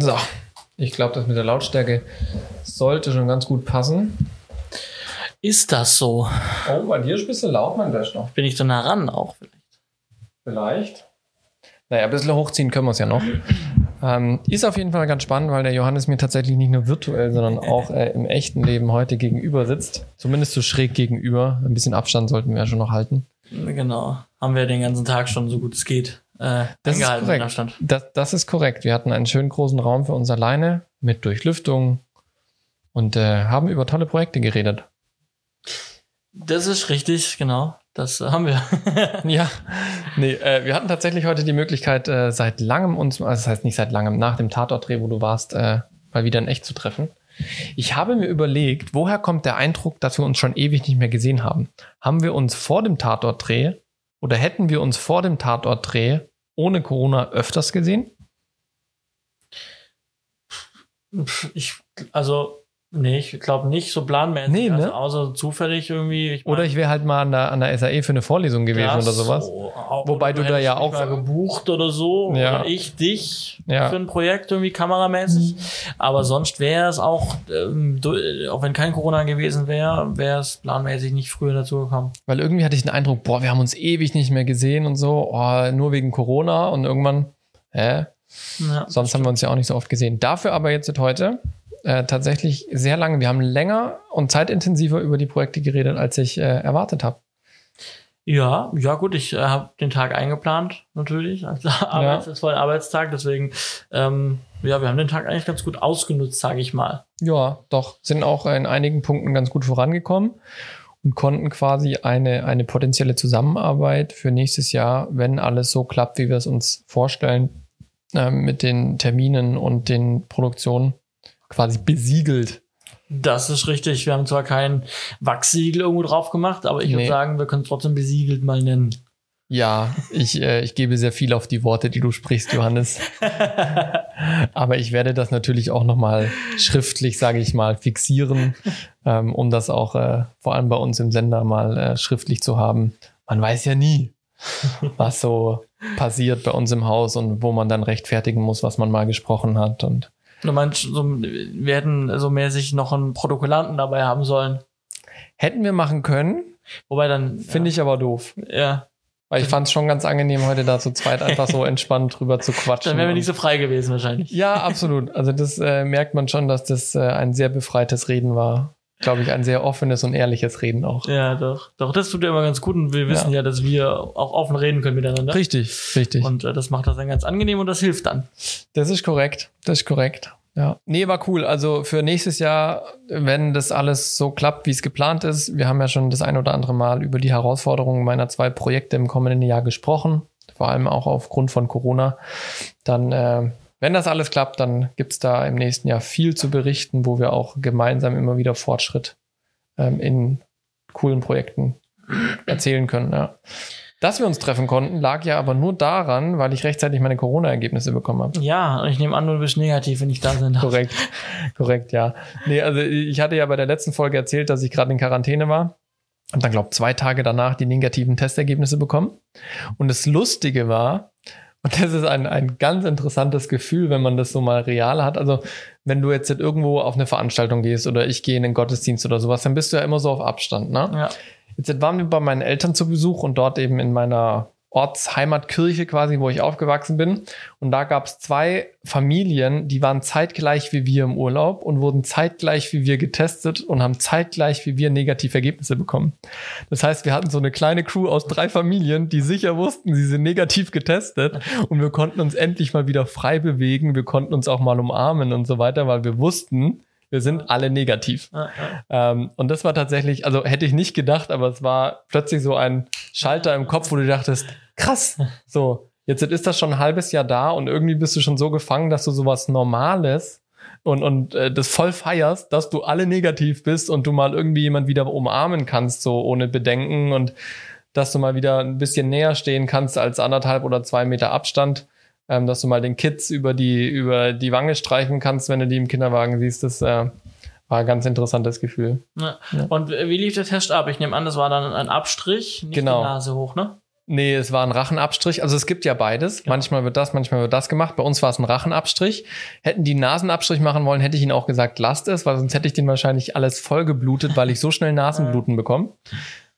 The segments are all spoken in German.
So, ich glaube, das mit der Lautstärke sollte schon ganz gut passen. Ist das so? Oh, bei dir ist ein bisschen laut, mein Bester. Bin ich so nah ran auch vielleicht? Vielleicht. Naja, ein bisschen hochziehen können wir es ja noch. Ähm, ist auf jeden Fall ganz spannend, weil der Johannes mir tatsächlich nicht nur virtuell, sondern auch äh, im echten Leben heute gegenüber sitzt. Zumindest so schräg gegenüber. Ein bisschen Abstand sollten wir ja schon noch halten. Genau. Haben wir den ganzen Tag schon so gut es geht äh, Das ist korrekt. Das, das ist korrekt. Wir hatten einen schönen großen Raum für uns alleine mit Durchlüftung und äh, haben über tolle Projekte geredet. Das ist richtig, genau. Das haben wir. Ja, nee, äh, wir hatten tatsächlich heute die Möglichkeit, äh, seit langem uns, also das heißt nicht seit langem, nach dem Tatortdreh, wo du warst, äh, mal wieder in echt zu treffen. Ich habe mir überlegt, woher kommt der Eindruck, dass wir uns schon ewig nicht mehr gesehen haben? Haben wir uns vor dem Tatortdreh oder hätten wir uns vor dem Tatortdreh ohne Corona öfters gesehen? ich, also, nee, ich glaube nicht so planmäßig. Nee, ne? also, außer zufällig irgendwie. Ich Oder ich wäre halt mal an der, an der SAE für eine Vorlesung gewesen oder sowas. so. Wobei oder du da ja auch- mal gebucht oder so. Ja. Oder ich dich Ja. für ein Projekt irgendwie kameramäßig. Aber sonst wäre es auch, ähm, du- auch wenn kein Corona gewesen wäre, wäre es planmäßig nicht früher dazu gekommen. Weil irgendwie hatte ich den Eindruck, boah, wir haben uns ewig nicht mehr gesehen und so, oh, nur wegen Corona und irgendwann, hä? Ja, Sonst haben wir uns ja auch nicht so oft gesehen. Dafür aber jetzt heute äh, tatsächlich sehr lange. Wir haben länger und zeitintensiver über die Projekte geredet, als ich äh, erwartet habe. Ja, ja gut, ich äh, habe den Tag eingeplant, natürlich. Also Arbeits, Es war ein Arbeitstag, deswegen, ähm, ja, wir haben den Tag eigentlich ganz gut ausgenutzt, sage ich mal. Ja, doch, sind auch in einigen Punkten ganz gut vorangekommen und konnten quasi eine, eine potenzielle Zusammenarbeit für nächstes Jahr, wenn alles so klappt, wie wir es uns vorstellen, ähm, mit den Terminen und den Produktionen quasi besiegelt. Das ist richtig. Wir haben zwar kein Wachsiegel irgendwo drauf gemacht, aber ich Nee. würde sagen, wir können es trotzdem besiegelt mal nennen. Ja, ich, äh, ich gebe sehr viel auf die Worte, die du sprichst, Johannes. Aber ich werde das natürlich auch nochmal schriftlich, sage ich mal, fixieren, ähm, um das auch äh, vor allem bei uns im Sender mal äh, schriftlich zu haben. Man weiß ja nie, was so passiert bei uns im Haus und wo man dann rechtfertigen muss, was man mal gesprochen hat. Und Du meinst, so, wir hätten so mäßig noch einen Protokollanten dabei haben sollen. hätten wir machen können, Wobei dann, finde ich aber doof. ja, Weil ich fand es schon ganz angenehm, heute da zu zweit einfach so entspannt drüber zu quatschen. dann wären wir nicht so frei gewesen wahrscheinlich. Ja, absolut. Also das äh, merkt man schon, dass das äh, ein sehr befreites Reden war. Glaube ich, ein sehr offenes und ehrliches Reden auch. Ja, doch. Doch, das tut ja immer ganz gut und wir wissen ja, dass wir auch offen reden können miteinander. Richtig, richtig. Und äh, das macht das dann ganz angenehm und das hilft dann. das ist korrekt. Das ist korrekt. Ja. Nee, war cool. Also für nächstes Jahr, wenn das alles so klappt, wie es geplant ist, wir haben ja schon das ein oder andere Mal über die Herausforderungen meiner zwei Projekte im kommenden Jahr gesprochen, vor allem auch aufgrund von Corona, dann, äh, wenn das alles klappt, dann gibt's da im nächsten Jahr viel zu berichten, wo wir auch gemeinsam immer wieder Fortschritt ähm, in coolen Projekten erzählen können. Ja. Dass wir uns treffen konnten, lag ja aber nur daran, weil ich rechtzeitig meine Corona-Ergebnisse bekommen habe. Ja, und ich nehme an, du bist negativ, wenn ich da bin. Korrekt, korrekt, ja. Nee, also ich hatte ja bei der letzten Folge erzählt, dass ich gerade in Quarantäne war und dann, glaube zwei Tage danach die negativen Testergebnisse bekommen. Und das Lustige war, und das ist ein, ein ganz interessantes Gefühl, wenn man das so mal real hat. Also, wenn du jetzt irgendwo auf eine Veranstaltung gehst oder ich gehe in den Gottesdienst oder sowas, dann bist du ja immer so auf Abstand, ne? Ja. Jetzt waren wir bei meinen Eltern zu Besuch und dort eben in meiner Ortsheimatkirche quasi, wo ich aufgewachsen bin. Und da gab es zwei Familien, die waren zeitgleich wie wir im Urlaub und wurden zeitgleich wie wir getestet und haben zeitgleich wie wir negative Ergebnisse bekommen. Das heißt, wir hatten so eine kleine Crew aus drei Familien, die sicher wussten, sie sind negativ getestet und wir konnten uns endlich mal wieder frei bewegen. Wir konnten uns auch mal umarmen und so weiter, weil wir wussten, wir sind alle negativ. Ja. Ähm, und das war tatsächlich, also hätte ich nicht gedacht, aber es war plötzlich so ein Schalter im Kopf, wo du dachtest, krass, so, jetzt ist das schon ein halbes Jahr da und irgendwie bist du schon so gefangen, dass du sowas Normales und, und äh, das voll feierst, dass du alle negativ bist und du mal irgendwie jemand wieder umarmen kannst, so ohne Bedenken und dass du mal wieder ein bisschen näher stehen kannst als anderthalb oder zwei Meter Abstand, ähm, dass du mal den Kids über die, über die Wange streichen kannst, wenn du die im Kinderwagen siehst, das äh, war ein ganz interessantes Gefühl. Ja. Ja. Und wie lief der Test ab? Ich nehme an, das war dann ein Abstrich, nicht Genau. die Nase hoch, ne? Nee, es war ein Rachenabstrich. Also es gibt ja beides. Ja. Manchmal wird das, manchmal wird das gemacht. Bei uns war es ein Rachenabstrich. Hätten die Nasenabstrich machen wollen, hätte ich ihnen auch gesagt, lasst es, weil sonst hätte ich den wahrscheinlich alles vollgeblutet, weil ich so schnell Nasenbluten bekomme.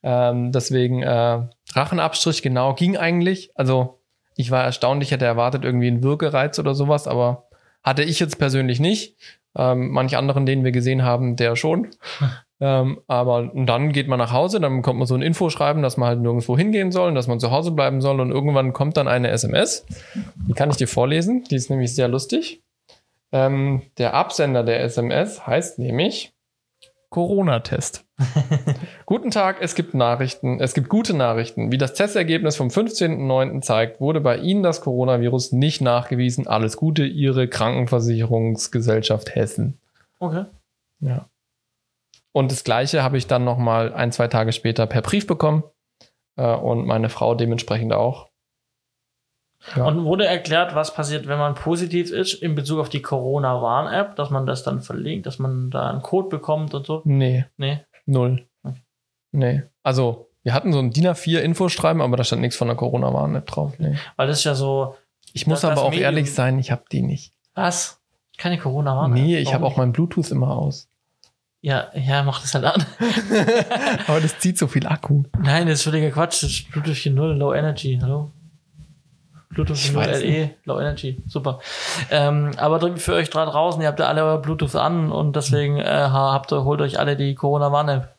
Ähm, deswegen äh, Rachenabstrich, genau, ging eigentlich. Also ich war erstaunt, ich hätte erwartet irgendwie einen Würgereiz oder sowas, aber hatte ich jetzt persönlich nicht. Ähm, manch anderen, den wir gesehen haben, der schon. Ähm, aber dann geht man nach Hause, dann bekommt man so ein Infoschreiben, dass man halt nirgendwo hingehen soll, dass man zu Hause bleiben soll und irgendwann kommt dann eine SMS. Die kann ich dir vorlesen, die ist nämlich sehr lustig. Ähm, der Absender der SMS heißt nämlich Corona-Test. Guten Tag, es gibt Nachrichten, es gibt gute Nachrichten. Wie das Testergebnis vom 15.09. zeigt, wurde bei Ihnen das Coronavirus nicht nachgewiesen. Alles Gute, Ihre Krankenversicherungsgesellschaft Hessen. Okay. Ja. Und das Gleiche habe ich dann nochmal ein, zwei Tage später per Brief bekommen äh, und meine Frau dementsprechend auch. Ja. Und wurde erklärt, was passiert, wenn man positiv ist in Bezug auf die Corona-Warn-App, dass man das dann verlinkt, dass man da einen Code bekommt und so? Nee. Nee. Null. Okay. Nee. Also, wir hatten so ein DIN A4-Infoschreiben, aber da stand nichts von der Corona-Warn-App drauf. Nee. Weil das ist ja so. Ich muss aber auch Medium ehrlich sein, ich habe die nicht. Was? Keine Corona-Warn-App? Nee, ich habe auch mein Bluetooth immer aus. Ja, ja, mach das halt an. Aber das zieht so viel Akku. Nein, das ist völliger Quatsch. Das ist Bluetooth 4.0, Low Energy. Hallo? Bluetooth 4.0 LE, Low Energy. Super. Ähm, aber für euch da draußen, ihr habt ja alle euer Bluetooth an und deswegen äh, habt ihr, holt euch alle die Corona-Warn-App.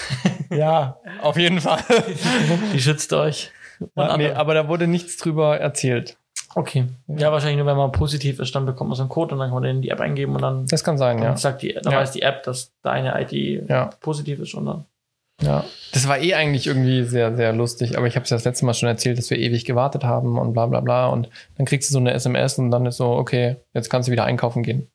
ja, auf jeden Fall. die schützt euch. Ja, nee, aber da wurde nichts drüber erzählt. Okay. Ja, wahrscheinlich nur, wenn man positiv ist, dann bekommt man so einen Code und dann kann man den in die App eingeben und dann. Das kann sein, ja. Sagt die, dann ja. weiß die App, dass deine ID ja. positiv ist und dann. Ja, das war eh eigentlich irgendwie sehr, sehr lustig, aber ich habe es ja das letzte Mal schon erzählt, dass wir ewig gewartet haben und bla bla bla und dann kriegst du so eine SMS und dann ist so, okay, jetzt kannst du wieder einkaufen gehen.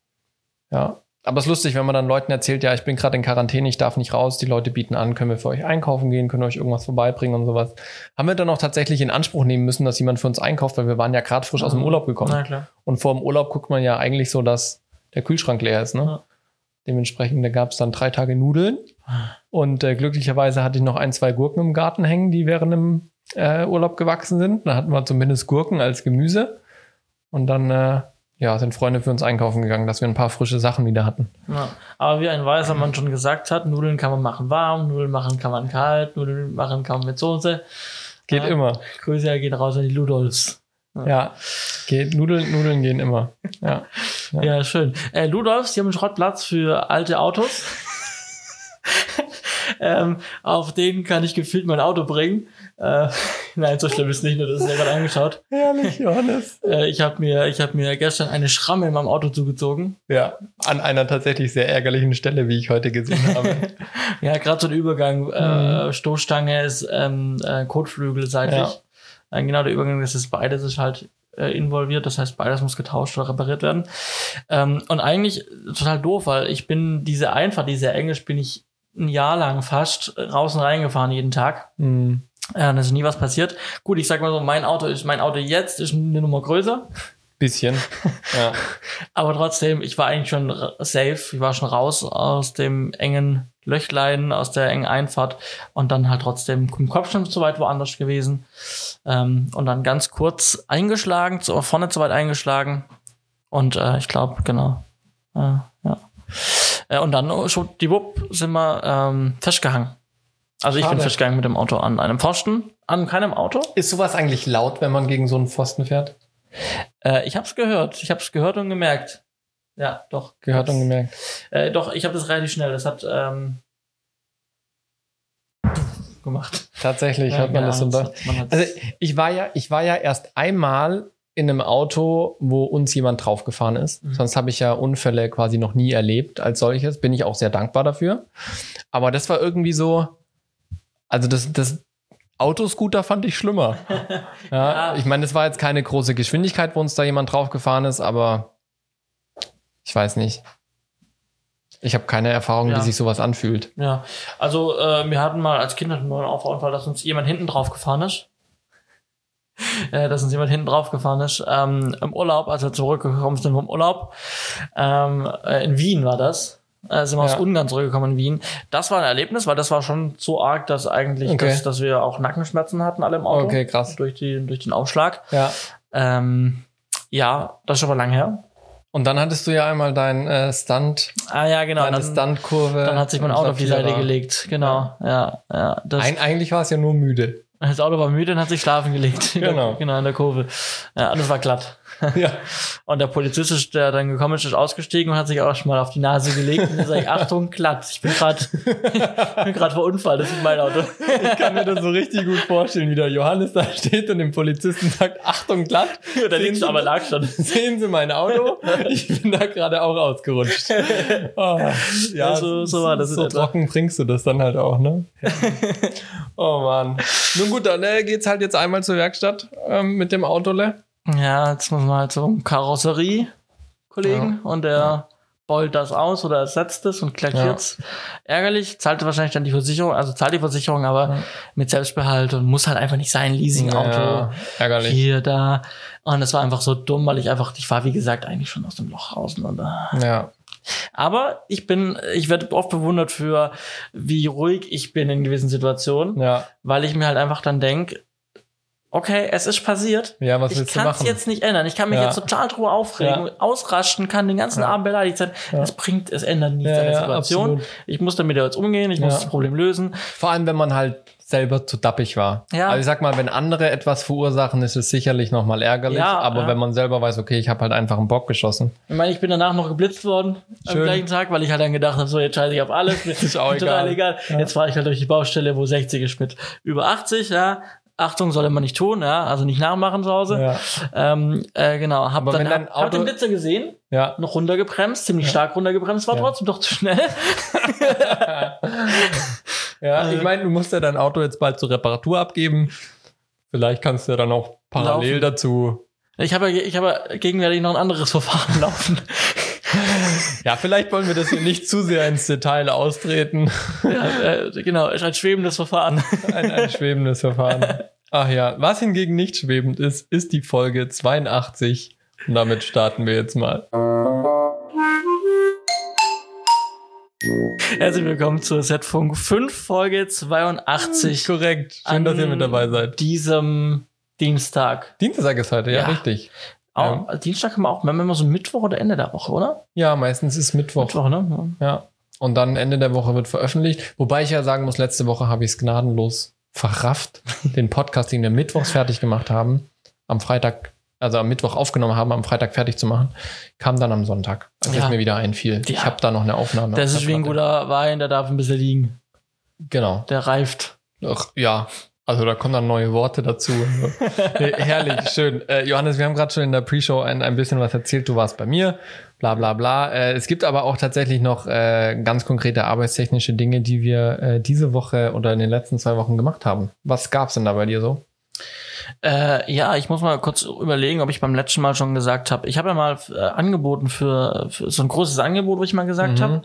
Ja, aber es ist lustig, wenn man dann Leuten erzählt, ja, ich bin gerade in Quarantäne, ich darf nicht raus, die Leute bieten an, können wir für euch einkaufen gehen, können euch irgendwas vorbeibringen und sowas. Haben wir dann auch tatsächlich in Anspruch nehmen müssen, dass jemand für uns einkauft, weil wir waren ja gerade frisch aus dem Urlaub gekommen. Na, klar. Und vor dem Urlaub guckt man ja eigentlich so, dass der Kühlschrank leer ist, ne? Ja. Dementsprechend, da gab es dann drei Tage Nudeln. Und äh, glücklicherweise hatte ich noch ein, zwei Gurken im Garten hängen, die während dem äh, Urlaub gewachsen sind. Da hatten wir zumindest Gurken als Gemüse. Und dann äh, ja, sind Freunde für uns einkaufen gegangen, dass wir ein paar frische Sachen wieder hatten. Ja, aber wie ein weiser Mann schon gesagt hat, Nudeln kann man machen warm, Nudeln machen kann man kalt, Nudeln machen kann man mit Soße. Geht immer. Grüße geht raus an die Ludolfs. Ja, ja geht, Nudeln, Nudeln gehen immer. Ja, ja. ja schön. Äh, Ludolfs, die haben einen Schrottplatz für alte Autos. ähm, auf den kann ich gefühlt mein Auto bringen. Äh, nein, so schlimm ist nicht, nur das ist ja gerade angeschaut. Herrlich, Johannes. Äh, ich habe mir, ich hab mir gestern eine Schramme in meinem Auto zugezogen. Ja, an einer tatsächlich sehr ärgerlichen Stelle, wie ich heute gesehen habe. ja, gerade so ein Übergang. Äh, mhm. Stoßstange ist ähm, äh, Kotflügel seitlich. Ja. Äh, genau, der Übergang, das ist beides ist halt äh, involviert. Das heißt, beides muss getauscht oder repariert werden. Ähm, und eigentlich total doof, weil ich bin diese Einfahrt, diese Englisch, bin ich ein Jahr lang fast raus und reingefahren jeden Tag. Mhm. Ja, da ist nie was passiert. Gut, ich sag mal so, mein Auto ist, mein Auto jetzt ist eine Nummer größer. Bisschen. Ja. Aber trotzdem, ich war eigentlich schon safe. Ich war schon raus aus dem engen Löchlein, aus der engen Einfahrt und dann halt trotzdem im Kopf schon zu weit woanders gewesen. Ähm, und dann ganz kurz eingeschlagen, zu, vorne zu weit eingeschlagen. Und äh, ich glaube, genau. Äh, ja. Äh, und dann, oh, schon die Wupp, sind wir ähm, festgehangen. Also ich Schade. bin festgegangen mit dem Auto an einem Pfosten, an keinem Auto. Ist sowas eigentlich laut, wenn man gegen so einen Pfosten fährt? Äh, ich habe es gehört. Ich habe es gehört und gemerkt. Ja, doch. Gehört und gemerkt. Äh, doch, ich habe das relativ schnell. Das hat ähm, gemacht. Tatsächlich ja, hat man ja, das so. Hat, also ich war ja, ich war ja erst einmal in einem Auto, wo uns jemand draufgefahren ist. Mhm. Sonst habe ich ja Unfälle quasi noch nie erlebt als solches. Bin ich auch sehr dankbar dafür. Aber das war irgendwie so, also das, das Autoscooter fand ich schlimmer. ja, ja. Ich meine, es war jetzt keine große Geschwindigkeit, wo uns da jemand draufgefahren ist, aber ich weiß nicht. Ich habe keine Erfahrung, ja. wie sich sowas anfühlt. Ja, also äh, wir hatten mal als Kinder einen Auffahrunfall, dass uns jemand hinten drauf gefahren ist. äh, dass uns jemand hinten drauf gefahren ist. Ähm, Im Urlaub, als wir zurückgekommen sind vom Urlaub. Ähm, äh, in Wien war das. Äh, sind wir Ja. aus Ungarn zurückgekommen in Wien. Das war ein Erlebnis, weil das war schon so arg, dass eigentlich, Okay. dass, dass wir auch Nackenschmerzen hatten alle im Auto. Okay, krass. Durch, die, durch den Aufschlag. Ja. Ähm, ja, das ist schon mal lang her. Und dann hattest du ja einmal dein äh, Stunt, Ah ja, genau. deine Stuntkurve. dann hat sich mein Auto auf die Seite gelegt. Genau. Ja, ja. Das, Ein, eigentlich war es ja nur müde. das Auto war müde und hat sich schlafen gelegt. Genau. genau, in der Kurve. Ja, und es war glatt. Ja. Und der Polizist, ist, der dann gekommen ist, ist ausgestiegen und hat sich auch schon mal auf die Nase gelegt. Und ich, Achtung, glatt. Ich bin gerade bin gerade verunfallt. Das ist mein Auto. Ich kann mir das so richtig gut vorstellen, wie der Johannes da steht und dem Polizisten sagt, Achtung, glatt. da Sehen liegt aber lag schon. Sehen Sie mein Auto? Ich bin da gerade auch ausgerutscht. Oh, Ja, so- so war das So trocken bringst du das dann halt auch, ne? oh Mann. Nun gut, dann äh, geht's halt jetzt einmal zur Werkstatt ähm, mit dem Autole. Ja, jetzt muss man halt zum Karosserie-Kollegen und der beult das aus oder ersetzt es und klackiert's. Ärgerlich, zahlte wahrscheinlich dann die Versicherung, also zahlt die Versicherung, aber Ja. mit Selbstbehalt und muss halt einfach nicht sein, Leasing-Auto. Ja, ärgerlich. Hier, da. Und es war einfach so dumm, weil ich einfach, ich war wie gesagt eigentlich schon aus dem Loch raus. Und da. Ja. Aber ich bin, ich werde oft bewundert für, wie ruhig ich bin in gewissen Situationen, Ja. weil ich mir halt einfach dann denk, okay, es ist passiert. Ja, was Ich willst du kann es machen? jetzt nicht ändern. Ich kann mich Ja. jetzt total drüber aufregen, Ja. ausrasten, kann den ganzen Ja. Abend beleidigt sein. Es bringt, es ändert nichts an der Situation. absolut. Ich muss damit jetzt umgehen, ich muss das Problem lösen. Vor allem, wenn man halt selber zu dappig war. Ja. Also ich sag mal, wenn andere etwas verursachen, ist es sicherlich nochmal ärgerlich. Ja, aber ja. wenn man selber weiß, okay, ich habe halt einfach einen Bock geschossen. Ich meine, ich bin danach noch geblitzt worden am Schön. gleichen Tag, weil ich halt dann gedacht habe, so jetzt scheiße ich auf alles. Ist auch egal. egal. Jetzt fahre ich halt durch die Baustelle, wo 60 ist mit über 80, ja. Achtung, soll man nicht tun, ja, also nicht nachmachen zu Hause. Ja. Ähm, äh, genau, hab Aber dann hab, hab Auto- den Blitzer gesehen, Ja. noch runtergebremst, ziemlich stark runtergebremst, war Ja. trotzdem doch zu schnell. Ja, ich meine, du musst ja dein Auto jetzt bald zur Reparatur abgeben. Vielleicht kannst du ja dann auch parallel Laufen. dazu. Ich habe, ja- ich habe gegenwärtig noch ein anderes Verfahren laufen. Ja, vielleicht wollen wir das hier nicht zu sehr ins Detail austreten. ja, äh, genau, ist ein schwebendes Verfahren. Ein, ein schwebendes Verfahren. Ach ja, was hingegen nicht schwebend ist, ist die Folge 82. Und damit starten wir jetzt mal. Herzlich willkommen zur Setfunk 5, Folge 82. Korrekt. Schön, dass ihr an mit dabei seid. Diesem Dienstag. Dienstag ist heute, ja, Ja. richtig. Auch, Dienstag haben wir auch, wenn wir immer so Mittwoch oder Ende der Woche, oder? Ja, meistens ist Mittwoch. Mittwoch, ne? Ja. Und dann Ende der Woche wird veröffentlicht. Wobei ich ja sagen muss, letzte Woche habe ich es gnadenlos verrafft, den Podcast, den wir mittwochs fertig gemacht haben, am Freitag, also am Mittwoch aufgenommen haben, am Freitag fertig zu machen, kam dann am Sonntag, als Ja. es mir wieder einfiel. Ja. Ich habe da noch eine Aufnahme. Das ist wie ein guter Wein, der darf ein bisschen liegen. Genau. Der reift. Ach, ja. Also da kommen dann neue Worte dazu. nee, herrlich, schön. Äh, Johannes, wir haben gerade schon in der Pre-Show ein, ein bisschen was erzählt. Du warst bei mir, bla bla bla. Äh, es gibt aber auch tatsächlich noch äh, ganz konkrete arbeitstechnische Dinge, die wir äh, diese Woche oder in den letzten zwei Wochen gemacht haben. Was gab's denn da bei dir so? Äh, ja, ich muss mal kurz überlegen, ob ich beim letzten Mal schon gesagt habe. Ich habe ja mal äh, angeboten für, für so ein großes Angebot, wo ich mal gesagt Mhm. habe,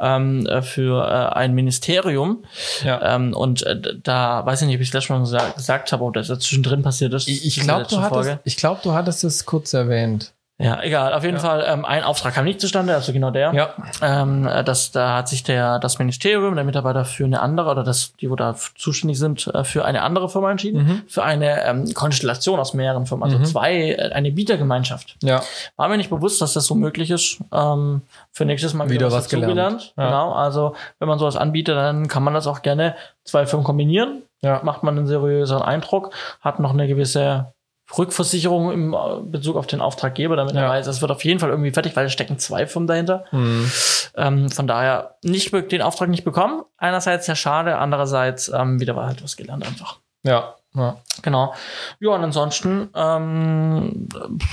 ähm, äh, für äh, ein Ministerium. Ja. Ähm, und äh, da weiß ich nicht, ob ich das Mal gesagt, gesagt habe, ob das zwischendrin passiert ist. Ich, ich glaube, du, hattest- ich glaub, du hattest es kurz erwähnt. Ja, egal. Auf jeden Ja. Fall, ähm, ein Auftrag kam nicht zustande, also genau der. Ja. Ähm, äh, das, da hat sich der, das Ministerium, der Mitarbeiter für eine andere, oder das, die, wo da zuständig sind, äh, für eine andere Firma entschieden. Mhm. Für eine ähm, Konstellation aus mehreren Firmen, also Mhm. zwei, äh, eine Bietergemeinschaft. Ja. War mir nicht bewusst, dass das so möglich ist. Ähm, für nächstes Mal Wieder was dazugelernt. gelernt. Ja. Genau, also wenn man sowas anbietet, dann kann man das auch gerne zwei Firmen kombinieren. Ja. Macht man einen seriöseren Eindruck, hat noch eine gewisse Rückversicherung im äh, Bezug auf den Auftraggeber, damit er Ja. weiß, es wird auf jeden Fall irgendwie fertig, weil es stecken zwei Firmen dahinter. Mhm. Ähm, von daher nicht den Auftrag nicht bekommen. Einerseits sehr schade, andererseits ähm, wieder halt was gelernt einfach. Ja. ja. Genau. Ja, und ansonsten ähm,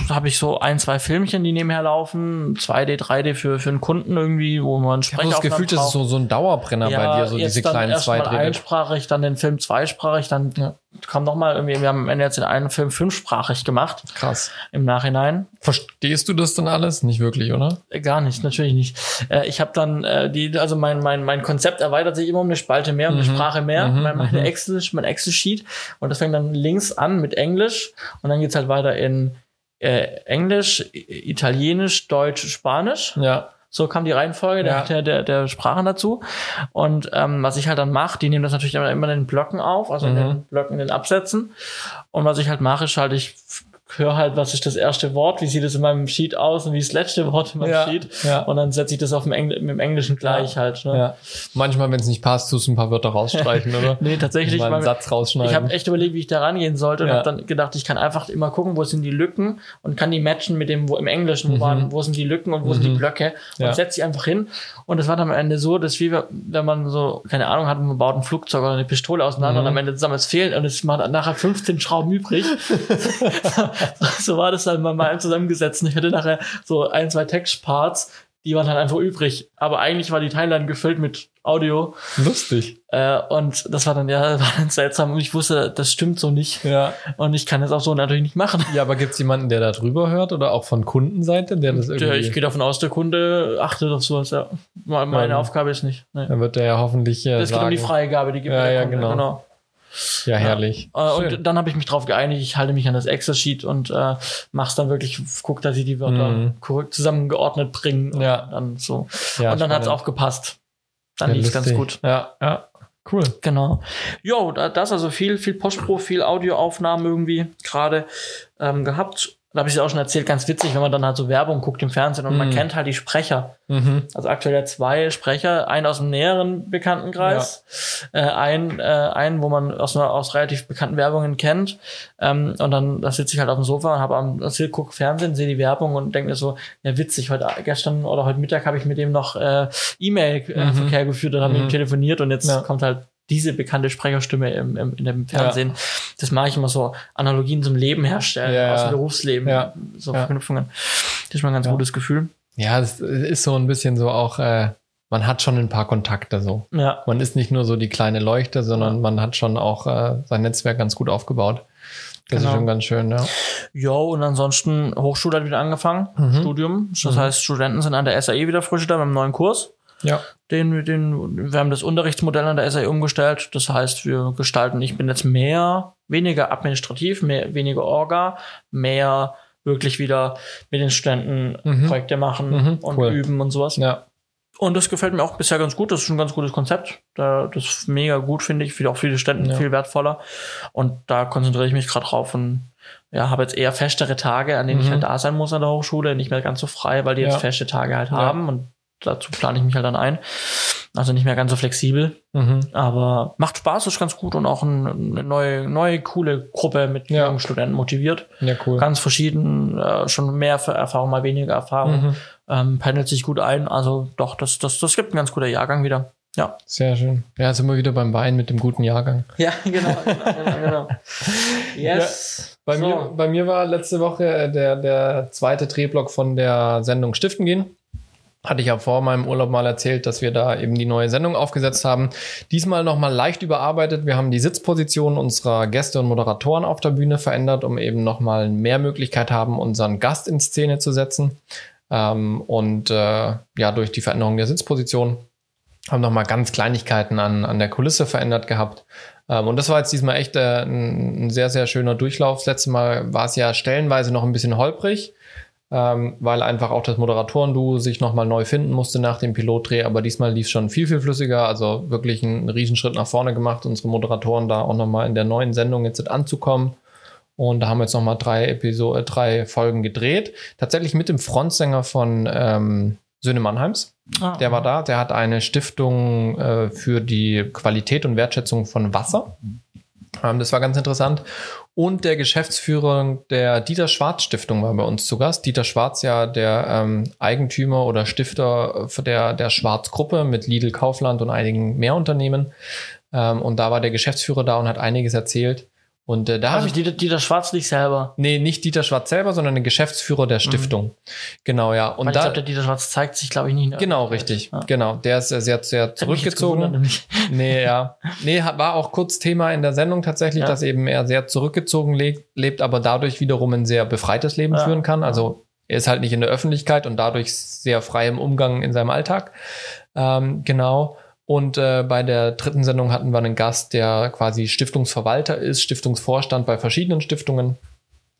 habe ich so ein, zwei Filmchen, die nebenher laufen. 2D, 3D für, für einen Kunden irgendwie, wo man Ich habe das Gefühl, das ist so, so ein Dauerbrenner bei dir, so diese kleinen erst mal zwei einsprachig, dann den Film zweisprachig, dann kam noch mal irgendwie, wir haben am Ende jetzt den einen Film fünfsprachig gemacht Krass. im Nachhinein. Verstehst du das dann alles? Nicht wirklich, oder? Äh, Gar nicht, natürlich nicht. Äh, ich habe dann äh, die, also mein mein mein Konzept erweitert sich immer um eine Spalte mehr, um eine Mhm. Sprache mehr, Mhm, mein, meine mhm. Excel, mein Excel Sheet und das fängt dann links an mit Englisch und dann geht's halt weiter in äh, Englisch, Italienisch, Deutsch, Spanisch. Ja. So kam die Reihenfolge Ja. der, der, der Sprachen dazu. Und ähm, was ich halt dann mache, die nehmen das natürlich immer, immer in den Blöcken auf, also in Mhm. den Blöcken, in den Absätzen. Und was ich halt mache, ist halt, ich höre halt, was ist das erste Wort, wie sieht es in meinem Sheet aus und wie ist das letzte Wort in meinem Ja, Sheet. ja. Und dann setze ich das auf dem, Engl mit dem Englischen gleich halt. Ne? Ja. Manchmal, wenn es nicht passt, tust du ein paar Wörter rausstreichen, oder? Nee, tatsächlich. Mal einen Satz rausschneiden. Ich habe echt überlegt, wie ich da rangehen sollte und Ja. habe dann gedacht, ich kann einfach immer gucken, wo sind die Lücken und kann die matchen mit dem, wo im Englischen, wo, waren, wo sind die Lücken und wo sind die Blöcke und Mhm. Ja. setze sie einfach hin. Und das war dann am Ende so, dass wie wenn man so, keine Ahnung hat, man baut ein Flugzeug oder eine Pistole auseinander Mhm. und am Ende zusammen es fehlt und es macht nachher 15 Schrauben übrig. so war das dann bei meinem zusammengesetzt. Und ich hatte nachher so ein, zwei Textparts, die waren halt einfach übrig. Aber eigentlich war die Timeline gefüllt mit Audio. Lustig. Äh, und das war dann ja war dann seltsam und ich wusste, das stimmt so nicht. Ja. Und ich kann das auch so natürlich nicht machen. Ja, aber gibt's jemanden, der da drüber hört oder auch von Kundenseite, der das irgendwie. Der, ich gehe davon aus, der Kunde achtet auf sowas, ja. Me- Meine Ja. Aufgabe ist nicht. Nee. dann wird der ja hoffentlich äh, Das geht um sagen, die Freigabe, die gibt Ja, ja, Kunde, genau. Ja, herrlich. Äh, Schön. und dann habe ich mich darauf geeinigt, ich halte mich an das Excel-Sheet und äh, mach's dann wirklich, guck, dass ich die Wörter Mhm. korrekt zusammengeordnet bringe. Und Ja. Dann so. ja, und dann hat's spannend. auch gepasst. Dann Ja, lief's ganz lustig. gut. Ja, ja. Cool. Genau. Jo, da- das also viel, viel Postpro, viel Audioaufnahmen irgendwie gerade ähm, gehabt. Da habe ich es auch schon erzählt, ganz witzig, wenn man dann halt so Werbung guckt im Fernsehen und man Mhm. kennt halt die Sprecher. Mhm. Also aktuell ja zwei Sprecher, einen aus dem näheren Bekanntenkreis, äh, ein, äh, einen, wo man aus, einer, aus relativ bekannten Werbungen kennt. Ähm, und dann da sitze ich halt auf dem Sofa und habe am also guck Fernsehen, sehe die Werbung und denke mir so, ja witzig, heute gestern oder heute Mittag habe ich mit dem noch äh, E-Mail-Verkehr geführt und habe mit ihm Mhm. telefoniert und jetzt Ja. kommt halt diese bekannte Sprecherstimme im, im, in dem Fernsehen. Das mache ich immer so, Analogien zum Leben herstellen, Ja, aus ja. dem Berufsleben, Ja. so Ja. Verknüpfungen. Das ist mal ein ganz Ja. gutes Gefühl. Ja, es ist so ein bisschen so auch, äh, man hat schon ein paar Kontakte so. Ja. Man ist nicht nur so die kleine Leuchte, sondern man hat schon auch äh, sein Netzwerk ganz gut aufgebaut. Das Genau. ist schon ganz schön, ja. Jo, und ansonsten Hochschule hat wieder angefangen, Mhm. Studium. Das Mhm. heißt, Studenten sind an der SAE wieder frisch da mit einem neuen Kurs. Ja. Den, den, wir haben das Unterrichtsmodell an der SAE umgestellt. Das heißt, wir gestalten, ich bin jetzt mehr, weniger administrativ, mehr, weniger Orga, mehr wirklich wieder mit den Studenten Mhm. Projekte machen Mhm, und cool. üben und sowas. Ja. Und das gefällt mir auch bisher ganz gut. Das ist ein ganz gutes Konzept. Da, das ist mega gut, finde ich. Für auch viele Studenten Ja. viel wertvoller. Und da konzentriere ich mich gerade drauf und ja, habe jetzt eher festere Tage, an denen ich Mhm. halt da sein muss an der Hochschule, nicht mehr ganz so frei, weil die Ja. jetzt feste Tage halt Ja. haben und dazu plane ich mich halt dann ein. Also nicht mehr ganz so flexibel, Mhm. aber macht Spaß, ist ganz gut und auch ein, eine neue, neue, coole Gruppe mit Ja. jungen Studenten motiviert. Ja, cool. Ganz verschieden, äh, schon mehr für Erfahrung, mal weniger Erfahrung Mhm. ähm, pendelt sich gut ein. Also doch, das, das, das gibt ein ganz guter Jahrgang wieder. Ja. Sehr schön. Ja, sind wir wieder beim Wein mit dem guten Jahrgang. Ja, genau, genau, genau. Yes. Bei, So. mir, bei mir war letzte Woche äh, der, der zweite Drehblock von der Sendung Stiften gehen. Hatte ich ja vor meinem Urlaub mal erzählt, dass wir da eben die neue Sendung aufgesetzt haben. Diesmal nochmal leicht überarbeitet. Wir haben die Sitzposition unserer Gäste und Moderatoren auf der Bühne verändert, um eben nochmal mehr Möglichkeit haben, unseren Gast in Szene zu setzen. Ähm, und äh, ja, durch die Veränderung der Sitzposition haben nochmal ganz Kleinigkeiten an, an der Kulisse verändert gehabt. Ähm, und das war jetzt diesmal echt äh, ein, ein sehr, sehr schöner Durchlauf. Das letzte Mal war es ja stellenweise noch ein bisschen holprig, ähm, weil einfach auch das Moderatoren-Duo sich nochmal neu finden musste nach dem Pilotdreh. Aber diesmal lief es schon viel, viel flüssiger. Also wirklich einen Riesenschritt nach vorne gemacht, unsere Moderatoren da auch nochmal in der neuen Sendung jetzt anzukommen. Und da haben wir jetzt nochmal drei Episode, drei Folgen gedreht. Tatsächlich mit dem Frontsänger von ähm, Söhne Mannheims. Ah, Der war da, der hat eine Stiftung äh, für die Qualität und Wertschätzung von Wasser. Ähm, das war ganz interessant. Und der Geschäftsführer der Dieter Schwarz Stiftung war bei uns zu Gast. Dieter Schwarz ja der ähm, Eigentümer oder Stifter der, der Schwarz-Gruppe mit Lidl Kaufland und einigen mehr Unternehmen. Ähm, und da war der Geschäftsführer da und hat einiges erzählt. Und äh, da habe Also ich Dieter, Dieter Schwarz nicht selber. Nee, nicht Dieter Schwarz selber, sondern der Geschäftsführer der Stiftung. Genau, ja. Und Weil ich da, glaube, der Dieter Schwarz zeigt sich, glaube ich, nicht. genau, richtig. Ja. Genau. Der ist äh, sehr, sehr zurückgezogen. Nee, ja. Nee, war auch kurz Thema in der Sendung tatsächlich, Ja. dass eben er sehr zurückgezogen lebt, lebt, aber dadurch wiederum ein sehr befreites Leben Ja. führen kann. Also er ist halt nicht in der Öffentlichkeit und dadurch sehr frei im Umgang in seinem Alltag. Ähm, genau. Und äh, bei der dritten Sendung hatten wir einen Gast, der quasi Stiftungsverwalter ist, Stiftungsvorstand bei verschiedenen Stiftungen.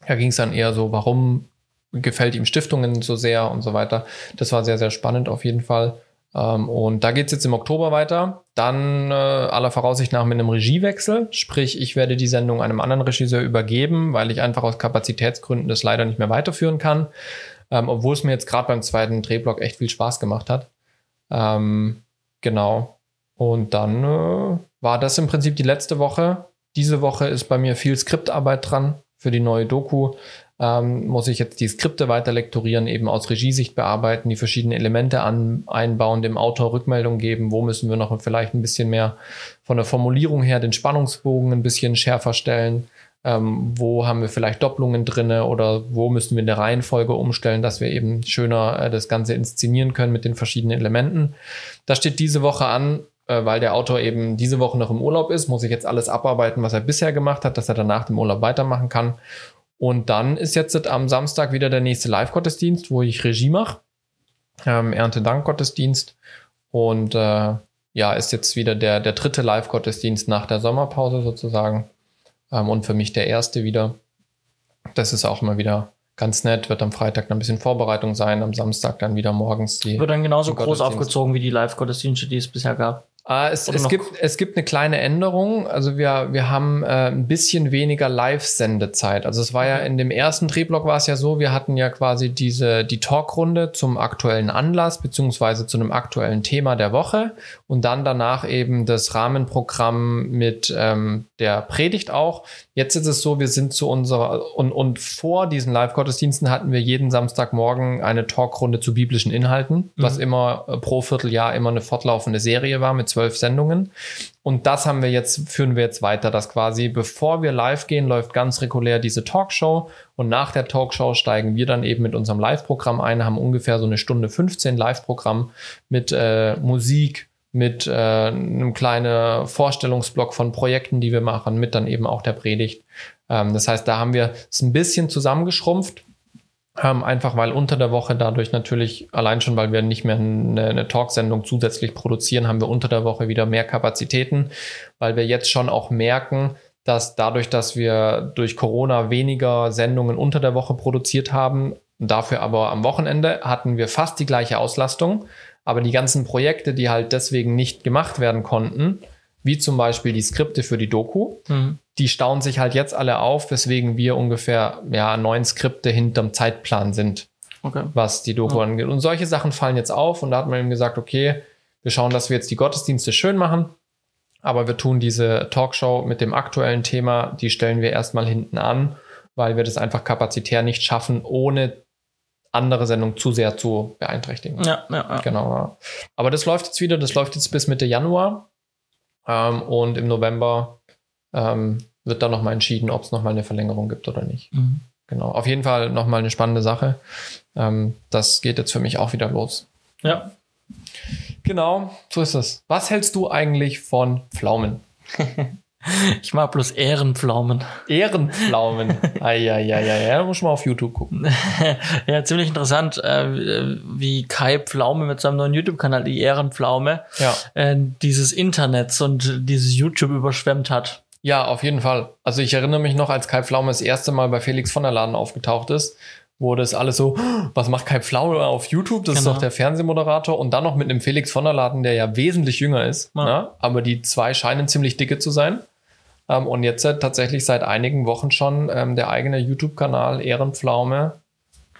Da ging es dann eher so, warum gefällt ihm Stiftungen so sehr und so weiter. Das war sehr, sehr spannend auf jeden Fall. Ähm, und da geht's jetzt im Oktober weiter. Dann äh, aller Voraussicht nach mit einem Regiewechsel. Sprich, ich werde die Sendung einem anderen Regisseur übergeben, weil ich einfach aus Kapazitätsgründen das leider nicht mehr weiterführen kann. Ähm, obwohl es mir jetzt gerade beim zweiten Drehblock echt viel Spaß gemacht hat. Ähm, genau. Und dann äh, war das im Prinzip die letzte Woche. Diese Woche ist bei mir viel Skriptarbeit dran für die neue Doku ähm, muss ich jetzt die Skripte weiter lektorieren, eben aus Regiesicht bearbeiten, die verschiedenen Elemente an, einbauen, dem Autor Rückmeldung geben, wo müssen wir noch vielleicht ein bisschen mehr von der Formulierung her den Spannungsbogen ein bisschen schärfer stellen, ähm, wo haben wir vielleicht Doppelungen drinne oder wo müssen wir in der Reihenfolge umstellen, dass wir eben schöner äh, das Ganze inszenieren können mit den verschiedenen Elementen. Das steht diese Woche an, weil der Autor eben diese Woche noch im Urlaub ist, muss ich jetzt alles abarbeiten, was er bisher gemacht hat, dass er danach dem Urlaub weitermachen kann. Und dann ist jetzt am Samstag wieder der nächste Live-Gottesdienst, wo ich Regie mache. Ähm, Erntedank-Gottesdienst. Und äh, ja, ist jetzt wieder der, der dritte Live-Gottesdienst nach der Sommerpause sozusagen. Ähm, und für mich der erste wieder. Das ist auch immer wieder ganz nett. Wird am Freitag dann ein bisschen Vorbereitung sein, am Samstag dann wieder morgens die. Wird dann genauso groß aufgezogen wie die Live-Gottesdienste, die es bisher gab. Äh, es, es, gibt, es gibt eine kleine Änderung. Also wir, wir haben äh, ein bisschen weniger Live-Sendezeit. Also es war ja in dem ersten Drehblock war es ja so, wir hatten ja quasi diese, die Talkrunde zum aktuellen Anlass beziehungsweise zu einem aktuellen Thema der Woche und dann danach eben das Rahmenprogramm mit ähm, der Predigt auch. Jetzt ist es so, wir sind zu unserer und, und vor diesen Live-Gottesdiensten hatten wir jeden Samstagmorgen eine Talkrunde zu biblischen Inhalten, mhm. was immer äh, pro Vierteljahr immer eine fortlaufende Serie war mit zwölf Sendungen. Und das haben wir jetzt, führen wir jetzt weiter, dass quasi bevor wir live gehen, läuft ganz regulär diese Talkshow und nach der Talkshow steigen wir dann eben mit unserem Live-Programm ein, haben ungefähr so eine Stunde 15 Live-Programm mit äh, Musik, mit äh, einem kleinen Vorstellungsblock von Projekten, die wir machen, mit dann eben auch der Predigt. Ähm, das heißt, da haben wir es ein bisschen zusammengeschrumpft, ähm, einfach weil unter der Woche dadurch natürlich, allein schon, weil wir nicht mehr eine, eine Talksendung zusätzlich produzieren, haben wir unter der Woche wieder mehr Kapazitäten, weil wir jetzt schon auch merken, dass dadurch, dass wir durch Corona weniger Sendungen unter der Woche produziert haben, dafür aber am Wochenende hatten wir fast die gleiche Auslastung. Aber die ganzen Projekte, die halt deswegen nicht gemacht werden konnten, wie zum Beispiel die Skripte für die Doku, mhm. die stauen sich halt jetzt alle auf, weswegen wir ungefähr ja, neun Skripte hinterm Zeitplan sind, okay. was die Doku ja. angeht. Und solche Sachen fallen jetzt auf und da hat man eben gesagt, okay, wir schauen, dass wir jetzt die Gottesdienste schön machen, aber wir tun diese Talkshow mit dem aktuellen Thema, die stellen wir erstmal hinten an, weil wir das einfach kapazitär nicht schaffen, ohne andere Sendung zu sehr zu beeinträchtigen. Ja, ja, ja. Genau. Aber das läuft jetzt wieder, das läuft jetzt bis Mitte Januar. Ähm, und im November ähm, wird dann nochmal entschieden, ob es nochmal eine Verlängerung gibt oder nicht. Mhm. Genau. Auf jeden Fall nochmal eine spannende Sache. Ähm, das geht jetzt für mich auch wieder los. Ja. Genau, so ist es. Was hältst du eigentlich von Pflaumen? Ich mag bloß Ehrenpflaumen. Ehrenpflaumen. Eieieiei, da muss man mal auf YouTube gucken. ja, ziemlich interessant, äh, wie Kai Pflaume mit seinem neuen YouTube-Kanal, die Ehrenpflaume, ja. äh, dieses Internet und dieses YouTube überschwemmt hat. Ja, auf jeden Fall. Also ich erinnere mich noch, als Kai Pflaume das erste Mal bei Felix von der Laden aufgetaucht ist, wo das alles so, was macht Kai Pflaume auf YouTube? Das genau. ist doch der Fernsehmoderator. Und dann noch mit einem Felix von der Laden, der ja wesentlich jünger ist. Ja. Ja, ne? aber die zwei scheinen ziemlich dicke zu sein. Ähm, und jetzt tatsächlich seit einigen Wochen schon ähm, der eigene YouTube-Kanal Ehrenpflaume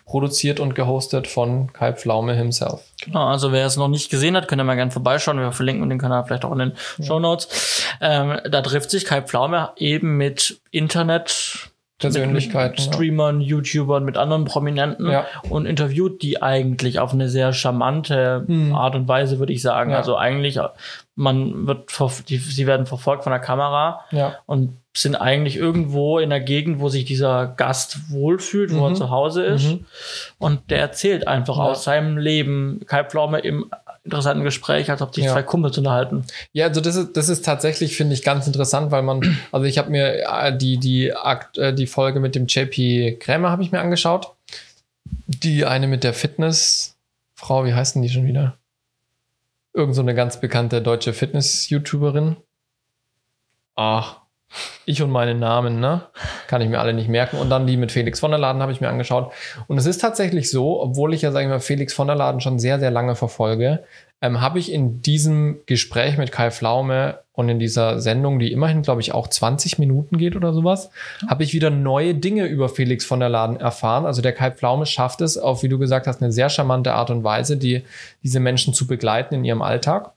produziert und gehostet von Kai Pflaume himself. Genau, also wer es noch nicht gesehen hat, könnt ihr mal gerne vorbeischauen. Wir verlinken den Kanal vielleicht auch in den ja. Show Notes. Ähm, da trifft sich Kai Pflaume eben mit Internet Persönlichkeiten. Mit Streamern, ja. YouTubern, mit anderen Prominenten ja. und interviewt die eigentlich auf eine sehr charmante hm. Art und Weise, würde ich sagen. Ja. Also eigentlich, man wird, die, sie werden verfolgt von der Kamera und sind eigentlich irgendwo in der Gegend, wo sich dieser Gast wohlfühlt, wo mhm. er zu Hause ist. Mhm. Und der erzählt einfach aus seinem Leben. Kai Pflaume im interessanten Gespräch, als ob sich ja. zwei Kumpels unterhalten. Ja, also das ist, das ist tatsächlich, finde ich, ganz interessant, weil man, also ich habe mir äh, die, die, Akt, äh, die Folge mit dem JP Krämer habe ich mir angeschaut. Die eine mit der Fitnessfrau, wie heißt denn die schon wieder? Irgend so eine ganz bekannte deutsche Fitness-YouTuberin. Ach, Ich und meine Namen, ne? Kann ich mir alle nicht merken. Und dann die mit Felix von der Laden habe ich mir angeschaut. Und es ist tatsächlich so, obwohl ich ja, sage ich mal, Felix von der Laden schon sehr, sehr lange verfolge, ähm, habe ich in diesem Gespräch mit Kai Flaume und in dieser Sendung, die immerhin, glaube ich, auch 20 Minuten geht oder sowas, habe ich wieder neue Dinge über Felix von der Laden erfahren. Also der Kai Pflaume schafft es auf, wie du gesagt hast, eine sehr charmante Art und Weise, die, diese Menschen zu begleiten in ihrem Alltag